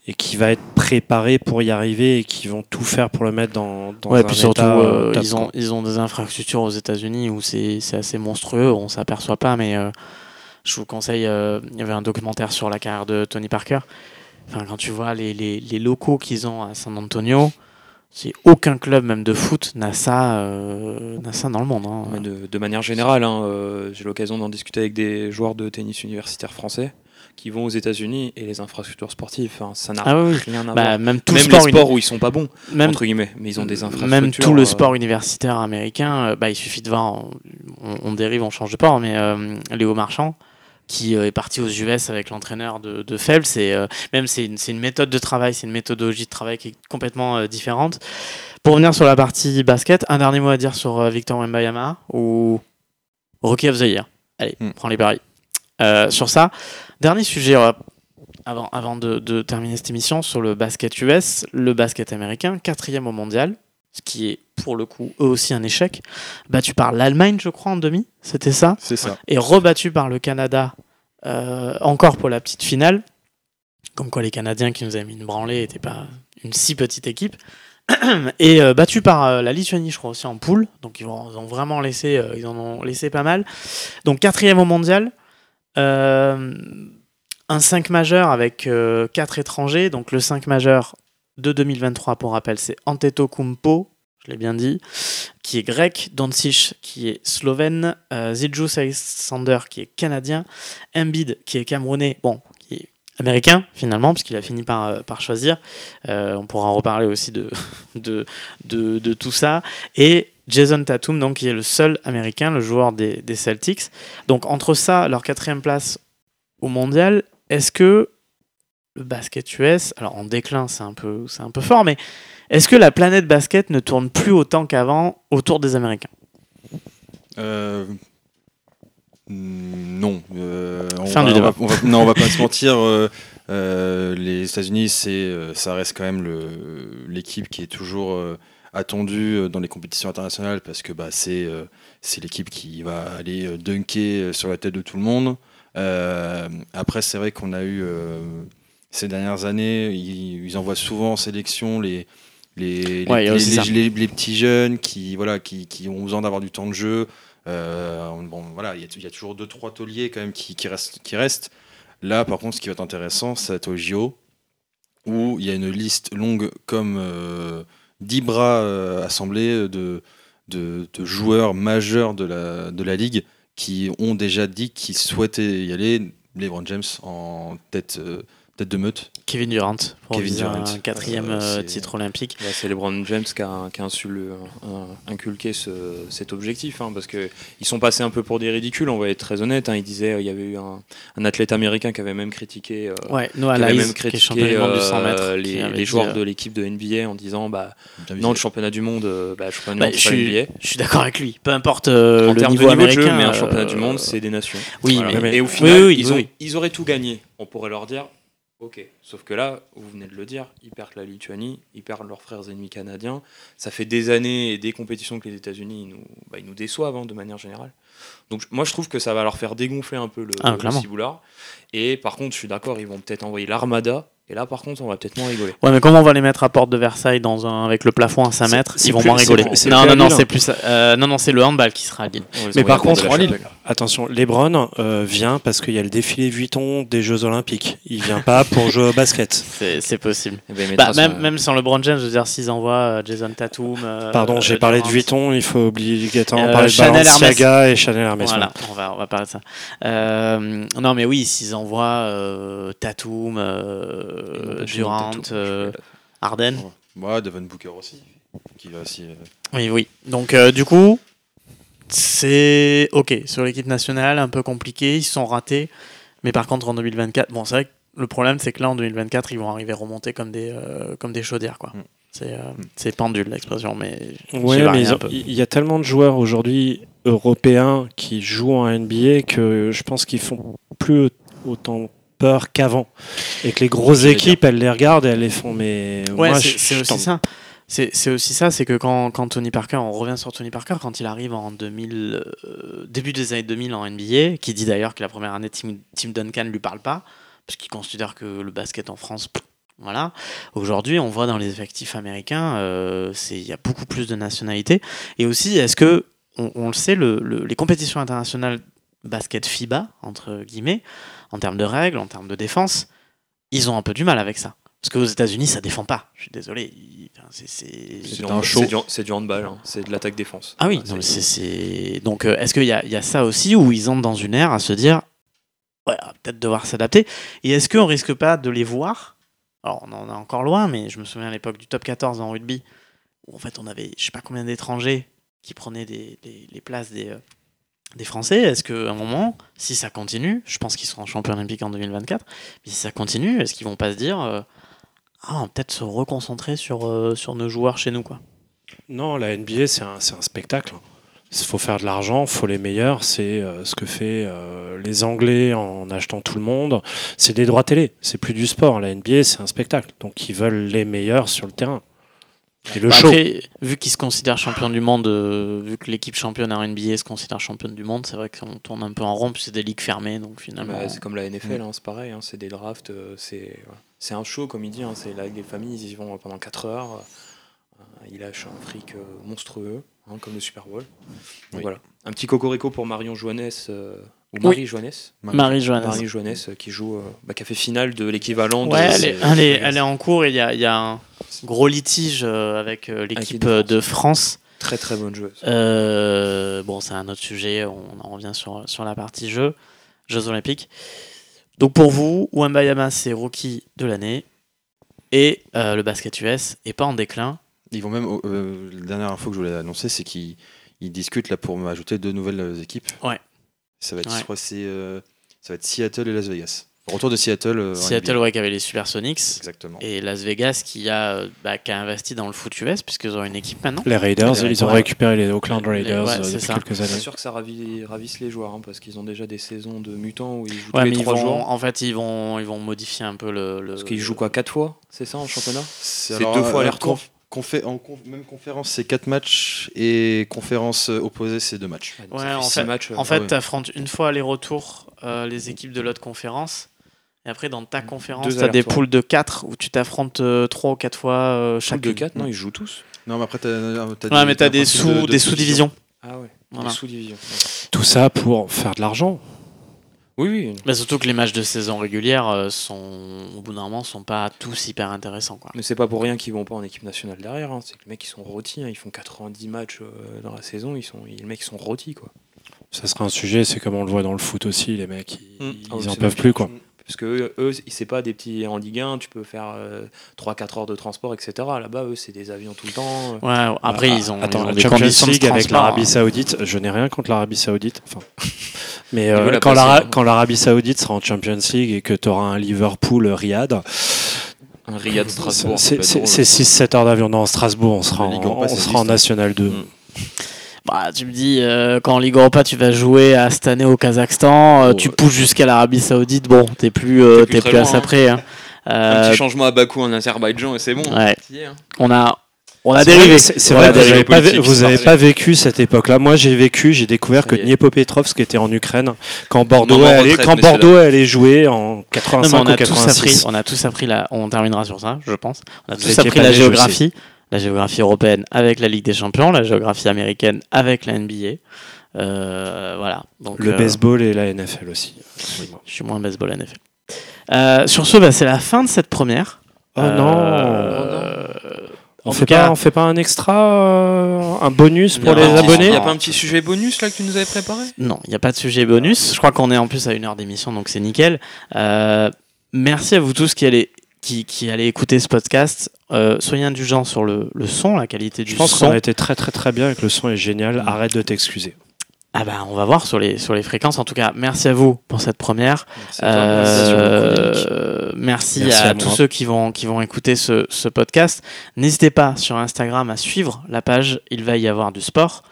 et qui va être préparé pour y arriver et qui vont tout faire pour le mettre dans, dans Ouais, un puis surtout, état, euh, euh, ils, ont, ils ont des infrastructures aux États-Unis où c'est c'est assez monstrueux, on s'aperçoit pas, mais euh, je vous conseille, euh, il y avait un documentaire sur la carrière de Tony Parker. Enfin, quand tu vois les, les, les locaux qu'ils ont à San Antonio, c'est aucun club, même de foot, n'a ça, euh, n'a ça dans le monde. hein. De, de manière générale, hein, euh, j'ai l'occasion d'en discuter avec des joueurs de tennis universitaire français qui vont aux États-Unis et les infrastructures sportives, hein, ça n'a Ah oui, rien à Bah, voir. même tout Même le sport, les sports où ils sont pas bons, même, entre guillemets, mais ils ont des infrastructures. même tout le euh, sport universitaire américain, euh, bah, il suffit de voir, on, on dérive, on change de sport, mais euh, Léo Marchand, qui est parti aux US avec l'entraîneur de, de Phelps, et euh, même c'est une, c'est une méthode de travail, c'est une méthodologie de travail qui est complètement euh, différente. Pour revenir sur la partie basket, un dernier mot à dire sur euh, Victor Wembanyama ou Rookie of the Year. Allez, Hmm. prends les paris. Euh, sur ça, dernier sujet, euh, avant, avant de, de terminer cette émission, sur le basket US, le basket américain, quatrième au mondial, ce qui est pour le coup eux aussi un échec, battu par l'Allemagne, je crois, en demi, c'était ça C'est ça. et rebattu par le Canada euh, encore pour la petite finale. Comme quoi les Canadiens qui nous avaient mis une branlée n'étaient pas une si petite équipe. Et euh, battu par euh, la Lituanie, je crois aussi en poule. Donc ils, ils ont vraiment laissé, ils en ont laissé pas mal. Donc quatrième au mondial. Euh, un 5 majeur avec 4 étrangers. Donc le 5 majeur de 2023, pour rappel, c'est Antetokounmpo, je l'ai bien dit, qui est grec, Doncic qui est slovène, euh, Zidjus Alexander qui est canadien, Embiid qui est camerounais, bon, qui est américain finalement, puisqu'il a fini par, euh, choisir. Euh, on pourra en reparler aussi de, de, de, de tout ça. Et Jason Tatum, donc, qui est le seul américain, le joueur des, des Celtics. Donc, entre ça, leur quatrième place au mondial, est-ce que le basket US, alors en déclin, c'est un peu, c'est un peu fort, mais est-ce que la planète basket ne tourne plus autant qu'avant autour des Américains? Euh, Non. Euh, on Fin va- du on débat. va- on va- non, on va pas se mentir. euh, euh, les États-Unis, c'est, euh, ça reste quand même l'équipe qui est toujours attendu euh, dans les compétitions internationales parce que bah, c'est euh, c'est l'équipe qui va aller euh, dunker sur la tête de tout le monde. Euh, après, c'est vrai qu'on a eu euh, ces dernières années, ils, ils envoient souvent en sélection les, les, Ouais, les, les- petits jeunes qui, voilà, qui, qui ont besoin d'avoir du temps de jeu. Bon, voilà, il y, a- il y a toujours deux trois tauliers quand même qui, qui restent, qui restent. Là, par contre, ce qui va être intéressant, c'est au JO où il y a une liste longue comme 10 bras euh, assemblés de, de, joueurs majeurs de la, de la ligue qui ont déjà dit qu'ils souhaitaient y aller. LeBron James en tête, euh, tête de meute. Kevin Durant pour Kevin viser Durant. un quatrième Euh, titre olympique. Là, c'est LeBron James qui a, qui a un- inculqué ce- cet objectif, hein, parce qu'ils sont passés un peu pour des ridicules, on va être très honnête. hein. il disait, euh, il y avait eu un, un athlète américain qui avait même critiqué, euh, Ouais, Noah qui avait Lyles, même qui est critiqué champion du monde du 100 mètres. qui les, joueurs euh, de l'équipe de NBA en disant, bah non, le championnat du monde, bah, du bah, monde, je, suis, NBA. je suis d'accord avec lui. Peu importe euh, en le niveau de niveau de américain. jeu, mais un euh, championnat du monde, c'est des nations. Oui, Voilà. mais- et au final, oui, ils, ont- oui. ils auraient tout gagné. On pourrait leur dire, ok. Sauf que là, vous venez de le dire, ils perdent la Lituanie, ils perdent leurs frères ennemis canadiens. Ça fait des années et des compétitions que les États-Unis bah, nous déçoivent hein, de manière générale. Donc moi, je trouve que ça va leur faire dégonfler un peu le, Ah, le ciboulard. Et par contre, je suis d'accord, ils vont peut-être envoyer l'armada. Et là, par contre, on va peut-être moins rigoler. Ouais, mais comment on va les mettre à porte de Versailles dans un, avec le plafond à 5 C'est- mètres Ils vont plus- moins c'est rigoler. Non, non, non, c'est plus. Euh, non, non, c'est le handball qui sera à Lille. Mais par contre. Attention, Lebron euh, vient parce qu'il y a le défilé Vuitton des Jeux Olympiques. Il vient pas pour jouer au basket. C'est possible. Eh ben, Bah, même, même sans LeBron James, je veux dire, s'ils envoient euh, Jason Tatum. euh, Pardon, j'ai euh, parlé de Vuitton, il faut obligatoirement Euh, parler de Chanel Balenciaga et Chanel Hermès. Voilà, on va, on va parler de ça. Euh, non, mais oui, s'ils envoient euh, Tatum, euh, Durant, Tatum, euh, Harden. Ouais, Devon Booker aussi. Qui va aussi euh, Oui, oui. Donc, euh, du coup, c'est OK. Sur l'équipe nationale, un peu compliqué. Ils se sont ratés. Mais par contre, en 2024, bon, c'est vrai que le problème, c'est que là, en 2024, ils vont arriver remonter comme des, euh, comme des chaudières, quoi. Mm. C'est euh, c'est pendule l'expression, mais Ouais, mais il y a tellement de joueurs aujourd'hui européens qui jouent en NBA que je pense qu'ils font plus autant peur qu'avant. Et que les grosses équipes, elles les regardent et elles les font. Mais Ouais, c'est aussi ça. C'est aussi ça, c'est que quand, quand Tony Parker, on revient sur Tony Parker, quand il arrive en 2000, euh, début des années 2000 en NBA, qui dit d'ailleurs que la première année, Tim, Tim Duncan ne lui parle pas, parce qu'il considère que le basket en France, voilà. Aujourd'hui, on voit dans les effectifs américains, euh, il y a beaucoup plus de nationalités. Et aussi, est-ce que, on, on le sait, le- le- les compétitions internationales basket FIBA, entre guillemets, en termes de règles, en termes de défense, ils ont un peu du mal avec ça. Parce qu'aux États-Unis, ça défend pas. Je suis désolé. c'est- du, un hand- show. c'est du- c'est du handball, hein. c'est de l'attaque-défense. Ah oui, non, donc euh, est-ce qu'il y y a ça aussi où ils entrent dans une ère à se dire ouais, peut-être devoir s'adapter et est-ce qu'on risque pas de les voir? Alors on en est encore loin mais je me souviens à l'époque du top 14 en rugby où en fait on avait je sais pas combien d'étrangers qui prenaient des, les, places des, euh, des Français est-ce qu'à un moment si ça continue je pense qu'ils seront champions olympiques en 2024 mais si ça continue est-ce qu'ils vont pas se dire euh, ah on va peut-être se reconcentrer sur, euh, sur nos joueurs chez nous quoi? Non, la NBA, c'est un, un spectacle. Il faut faire de l'argent, il faut les meilleurs. C'est ce que fait les Anglais en achetant tout le monde. C'est des droits télé, c'est plus du sport. La NBA, c'est un spectacle. Donc ils veulent les meilleurs sur le terrain. Et le Bah, show. Après, vu qu'ils se considèrent champion du monde, euh, vu que l'équipe championne en NBA se considère championne du monde, c'est vrai qu'on tourne un peu en rond, puis c'est des ligues fermées, donc finalement. Bah, c'est comme la NFL, hein, c'est pareil, hein, c'est des drafts, euh, c'est un show comme il dit, hein, c'est là les familles ils y vont pendant 4 heures, euh, ils lâchent un fric euh, monstrueux, hein, comme le Super Bowl. Donc Oui. voilà, un petit cocorico pour Marion Joannès euh, ou Oui. Marie Joannès. Marie Joannès euh, qui joue, bah, qui a fait finale de l'équivalent de. Ouais, elle est, c'est- elle, est, elle est en cours et il y a, il y a un gros litige euh, avec euh, l'équipe l'équipe de euh, de France. Très très bonne joueuse. Euh, bon, c'est un autre sujet, on en revient sur, sur la partie jeu, Jeux Olympiques. Donc pour vous, Wembayama, c'est rookie de l'année, et euh, le basket US est pas en déclin. Ils vont même. euh, la dernière info que je voulais annoncer, c'est qu'ils ils discutent là pour m'ajouter deux nouvelles équipes. Ouais. Ça va être, Ouais. je crois, que c'est euh, ça va être Seattle et Las Vegas. Retour de Seattle. euh, Seattle, ouais, qui avait les Supersonics. Exactement. Et Las Vegas qui a, euh, bah, qui a investi dans le foot US puisqu'ils ont une équipe maintenant. Les Raiders, Les ils ont récupéré les Oakland Les- Raiders ouais, euh, c'est depuis ça. quelques C'est années. sûr que ça ravi- ravisse les joueurs hein, parce qu'ils ont déjà des saisons de mutants où ils jouent Ouais, tous les trois vont, jours. en fait, ils vont, ils vont modifier un peu le. le Parce qu'ils jouent quoi, quatre fois C'est ça en championnat? C'est C'est deux fois aller-retour conf- confé- en même conférence, c'est 4 matchs et conférence opposée, c'est 2 matchs. Ouais, en fait, matchs, euh, en fait, ouais. tu affrontes une fois aller-retour euh, les équipes de l'autre conférence. Et après, dans ta conférence, tu as des poules de 4 où tu t'affrontes 3 ou 4 fois euh, Poule chaque de 4, non, ils jouent tous. Non, mais après, as Ouais, tu as des principe sous de- de des sous-divisions. Ah ouais, Voilà. des sous-divisions. Tout ça pour faire de l'argent. Oui, oui. Mais surtout que les matchs de saison régulière euh, sont, au bout d'un moment, sont pas tous hyper intéressants. Quoi. Mais c'est pas pour rien qu'ils vont pas en équipe nationale derrière. hein. C'est que les mecs ils sont rôtis. hein. Ils font 90 matchs euh, dans la saison. Ils sont, les mecs ils sont rôtis quoi. Ça sera un sujet, c'est comme on le voit dans le foot aussi, les mecs, ils, Mm. ils Ah oui, en peuvent plus quoi. Parce que eux, eux, c'est pas des petits en Ligue 1. Tu peux faire 3-4 heures de transport, etc. Là-bas, eux, c'est des avions tout le temps. Ouais, après, Ah, ils ont, attends, ils ont la des Champions conditions de League avec l'Arabie. Saoudite, je n'ai rien contre l'Arabie Saoudite. Enfin, mais euh, quand l'Arabie Saoudite sera en Champions League et que tu auras un Liverpool Riyad, Un Riyad Strasbourg. c'est peut être c'est- drôle. c'est 6-7 heures d'avion. Non, Strasbourg, on sera, en, on sera en. National 2. Mm. Bah, tu me dis, euh, quand en Ligue Europa, tu vas jouer à cette année au Kazakhstan, euh, Oh, tu ouais. pousses jusqu'à l'Arabie Saoudite, bon, t'es plus, euh, T'es plus à loin, ça hein. près. hein. Un petit changement à Bakou en Azerbaïdjan et c'est bon. Ouais. Hein. on a, on a dérivé. C'est On vrai vous n'avez pas, vous avez vécu cette époque-là. Moi, j'ai vécu, j'ai découvert que. Dniepopetrovsk était en Ukraine quand Bordeaux, allait, retraite, quand Bordeaux allait jouer en Non, mais 85 on ou a tous appris, 86. on a tous appris la, on terminera sur ça, je pense. On a tous appris la géographie, la géographie européenne avec la Ligue des Champions, la géographie américaine avec la NBA. Euh, voilà. Donc, Le euh, baseball et la NFL aussi. Je suis moins baseball NFL. Euh, sur ce, bah, c'est la fin de cette première. Oh Euh, non euh, On en fait, tout cas- pas, on fait pas un extra, euh, un bonus pour les abonnés Il n'y a pas un petit sujet bonus là que tu nous avais préparé? Non, il n'y a pas de sujet bonus. Je crois qu'on est en plus à une heure d'émission, donc c'est nickel. Euh, merci à vous tous qui allez, qui, qui allez écouter ce podcast. Euh, soyez indulgents sur le, le son, la qualité du Je pense son. qu'on a été très très très bien avec le son est génial. Arrête de t'excuser. Ah bah, on va voir sur les, sur les fréquences. En tout cas, merci à vous pour cette première. Merci à. Euh, merci, Merci à, à tous ceux qui vont, qui vont écouter ce, ce podcast. N'hésitez pas sur Instagram à suivre la page Il va y avoir du sport.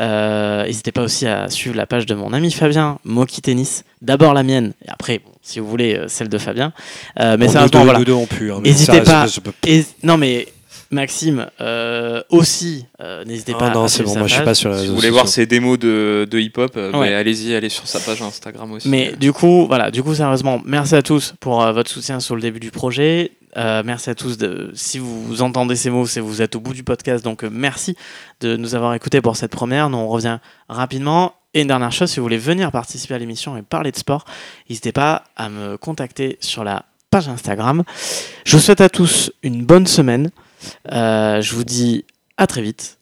Euh, N'hésitez pas aussi à suivre la page de mon ami Fabien, Moki Tennis. D'abord la mienne, et après, bon, si vous voulez, euh, celle de Fabien. Euh, mais deux, voilà. nous deux ont pu. hein, mais Hésitez ça reste- pas. peux- Et, non mais Maxime euh, aussi, euh, n'hésitez pas Ah non, à c'est bon, sa moi je suis page. pas sur la Si vous voulez voir ses démos de, de hip-hop, euh, Ouais. allez-y, allez sur sa page Instagram aussi. Mais du coup, voilà, du coup, sérieusement, merci à tous pour euh, votre soutien sur le début du projet. Euh, merci à tous. De, si vous entendez ces mots, c'est vous êtes au bout du podcast. Donc, euh, merci de nous avoir écoutés pour cette première. Nous, on revient rapidement. Et une dernière chose, si vous voulez venir participer à l'émission et parler de sport, n'hésitez pas à me contacter sur la page Instagram. Je vous souhaite à tous une bonne semaine. Euh, je vous dis à très vite.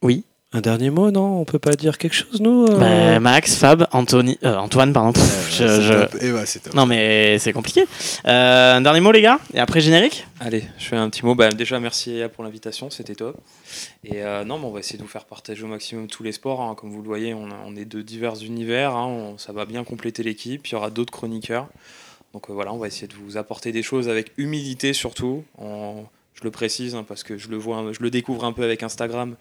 Oui. Un dernier mot, non On peut pas dire quelque chose, nous euh Bah, Max, Fab, Anthony, euh, Antoine, pardon. Pff, je- C'est je- top. Ouais, c'est top. Non mais c'est compliqué. Euh, un dernier mot les gars et après générique. Allez, je fais un petit mot. Bah, déjà, merci pour l'invitation, c'était top. Et euh, non, mais on va essayer de vous faire partager au maximum tous les sports. hein. Comme vous le voyez, on, a- on est de divers univers. hein. On- ça va bien compléter l'équipe. Il y aura d'autres chroniqueurs. Donc euh, voilà, on va essayer de vous apporter des choses avec humilité surtout. Je le précise hein, parce que je le vois, je le découvre un peu avec Instagram.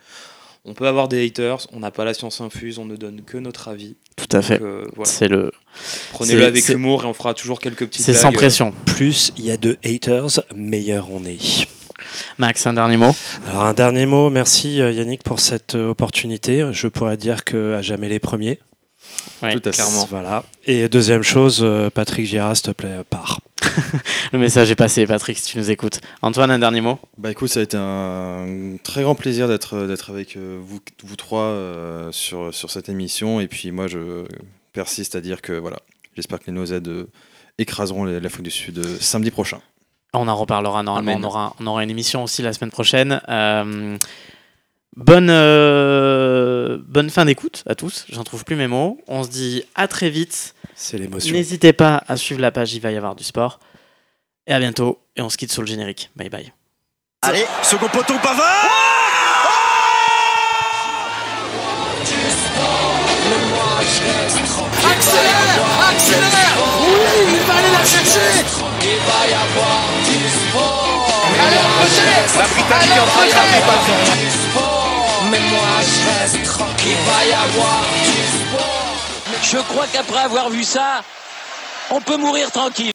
On peut avoir des haters, on n'a pas la science infuse, on ne donne que notre avis. Tout à fait. Euh, voilà. C'est le, Prenez-le avec humour et on fera toujours quelques petites c'est sans pression. Plus il y a de haters, meilleur on est. Max, un dernier mot? Alors un dernier mot, merci euh, Yannick pour cette euh, opportunité. Je pourrais dire que à jamais les premiers. Ouais, Tout à fait. clairement. Voilà. Et deuxième chose, euh, Patrick Girard, s'il te plaît, pars. Le message est passé, Patrick, si tu nous écoutes. Antoine, un dernier mot? Bah écoute, ça a été un très grand plaisir d'être d'être avec euh, vous, vous trois euh, sur, sur cette émission. Et puis moi, je persiste à dire que voilà, j'espère que les Nosed euh, écraseront l'Afrique du Sud euh, samedi prochain. On en reparlera normalement. On aura, on aura une émission aussi la semaine prochaine. Euh, bonne, euh, bonne fin d'écoute à tous. J'en trouve plus mes mots. On se dit à très vite. C'est l'émotion. N'hésitez pas à suivre la page. Il va y avoir du sport. Et à bientôt. Et on se quitte sur le générique. Bye bye. Allez, second poteau Pavard Accélère Accélère Oui, il va aller la chercher Allez, approchez La Britannique est en train de faire des ballons. Mais moi je reste tranquille Il va y avoir du sport Je crois qu'après avoir vu ça, on peut mourir tranquille.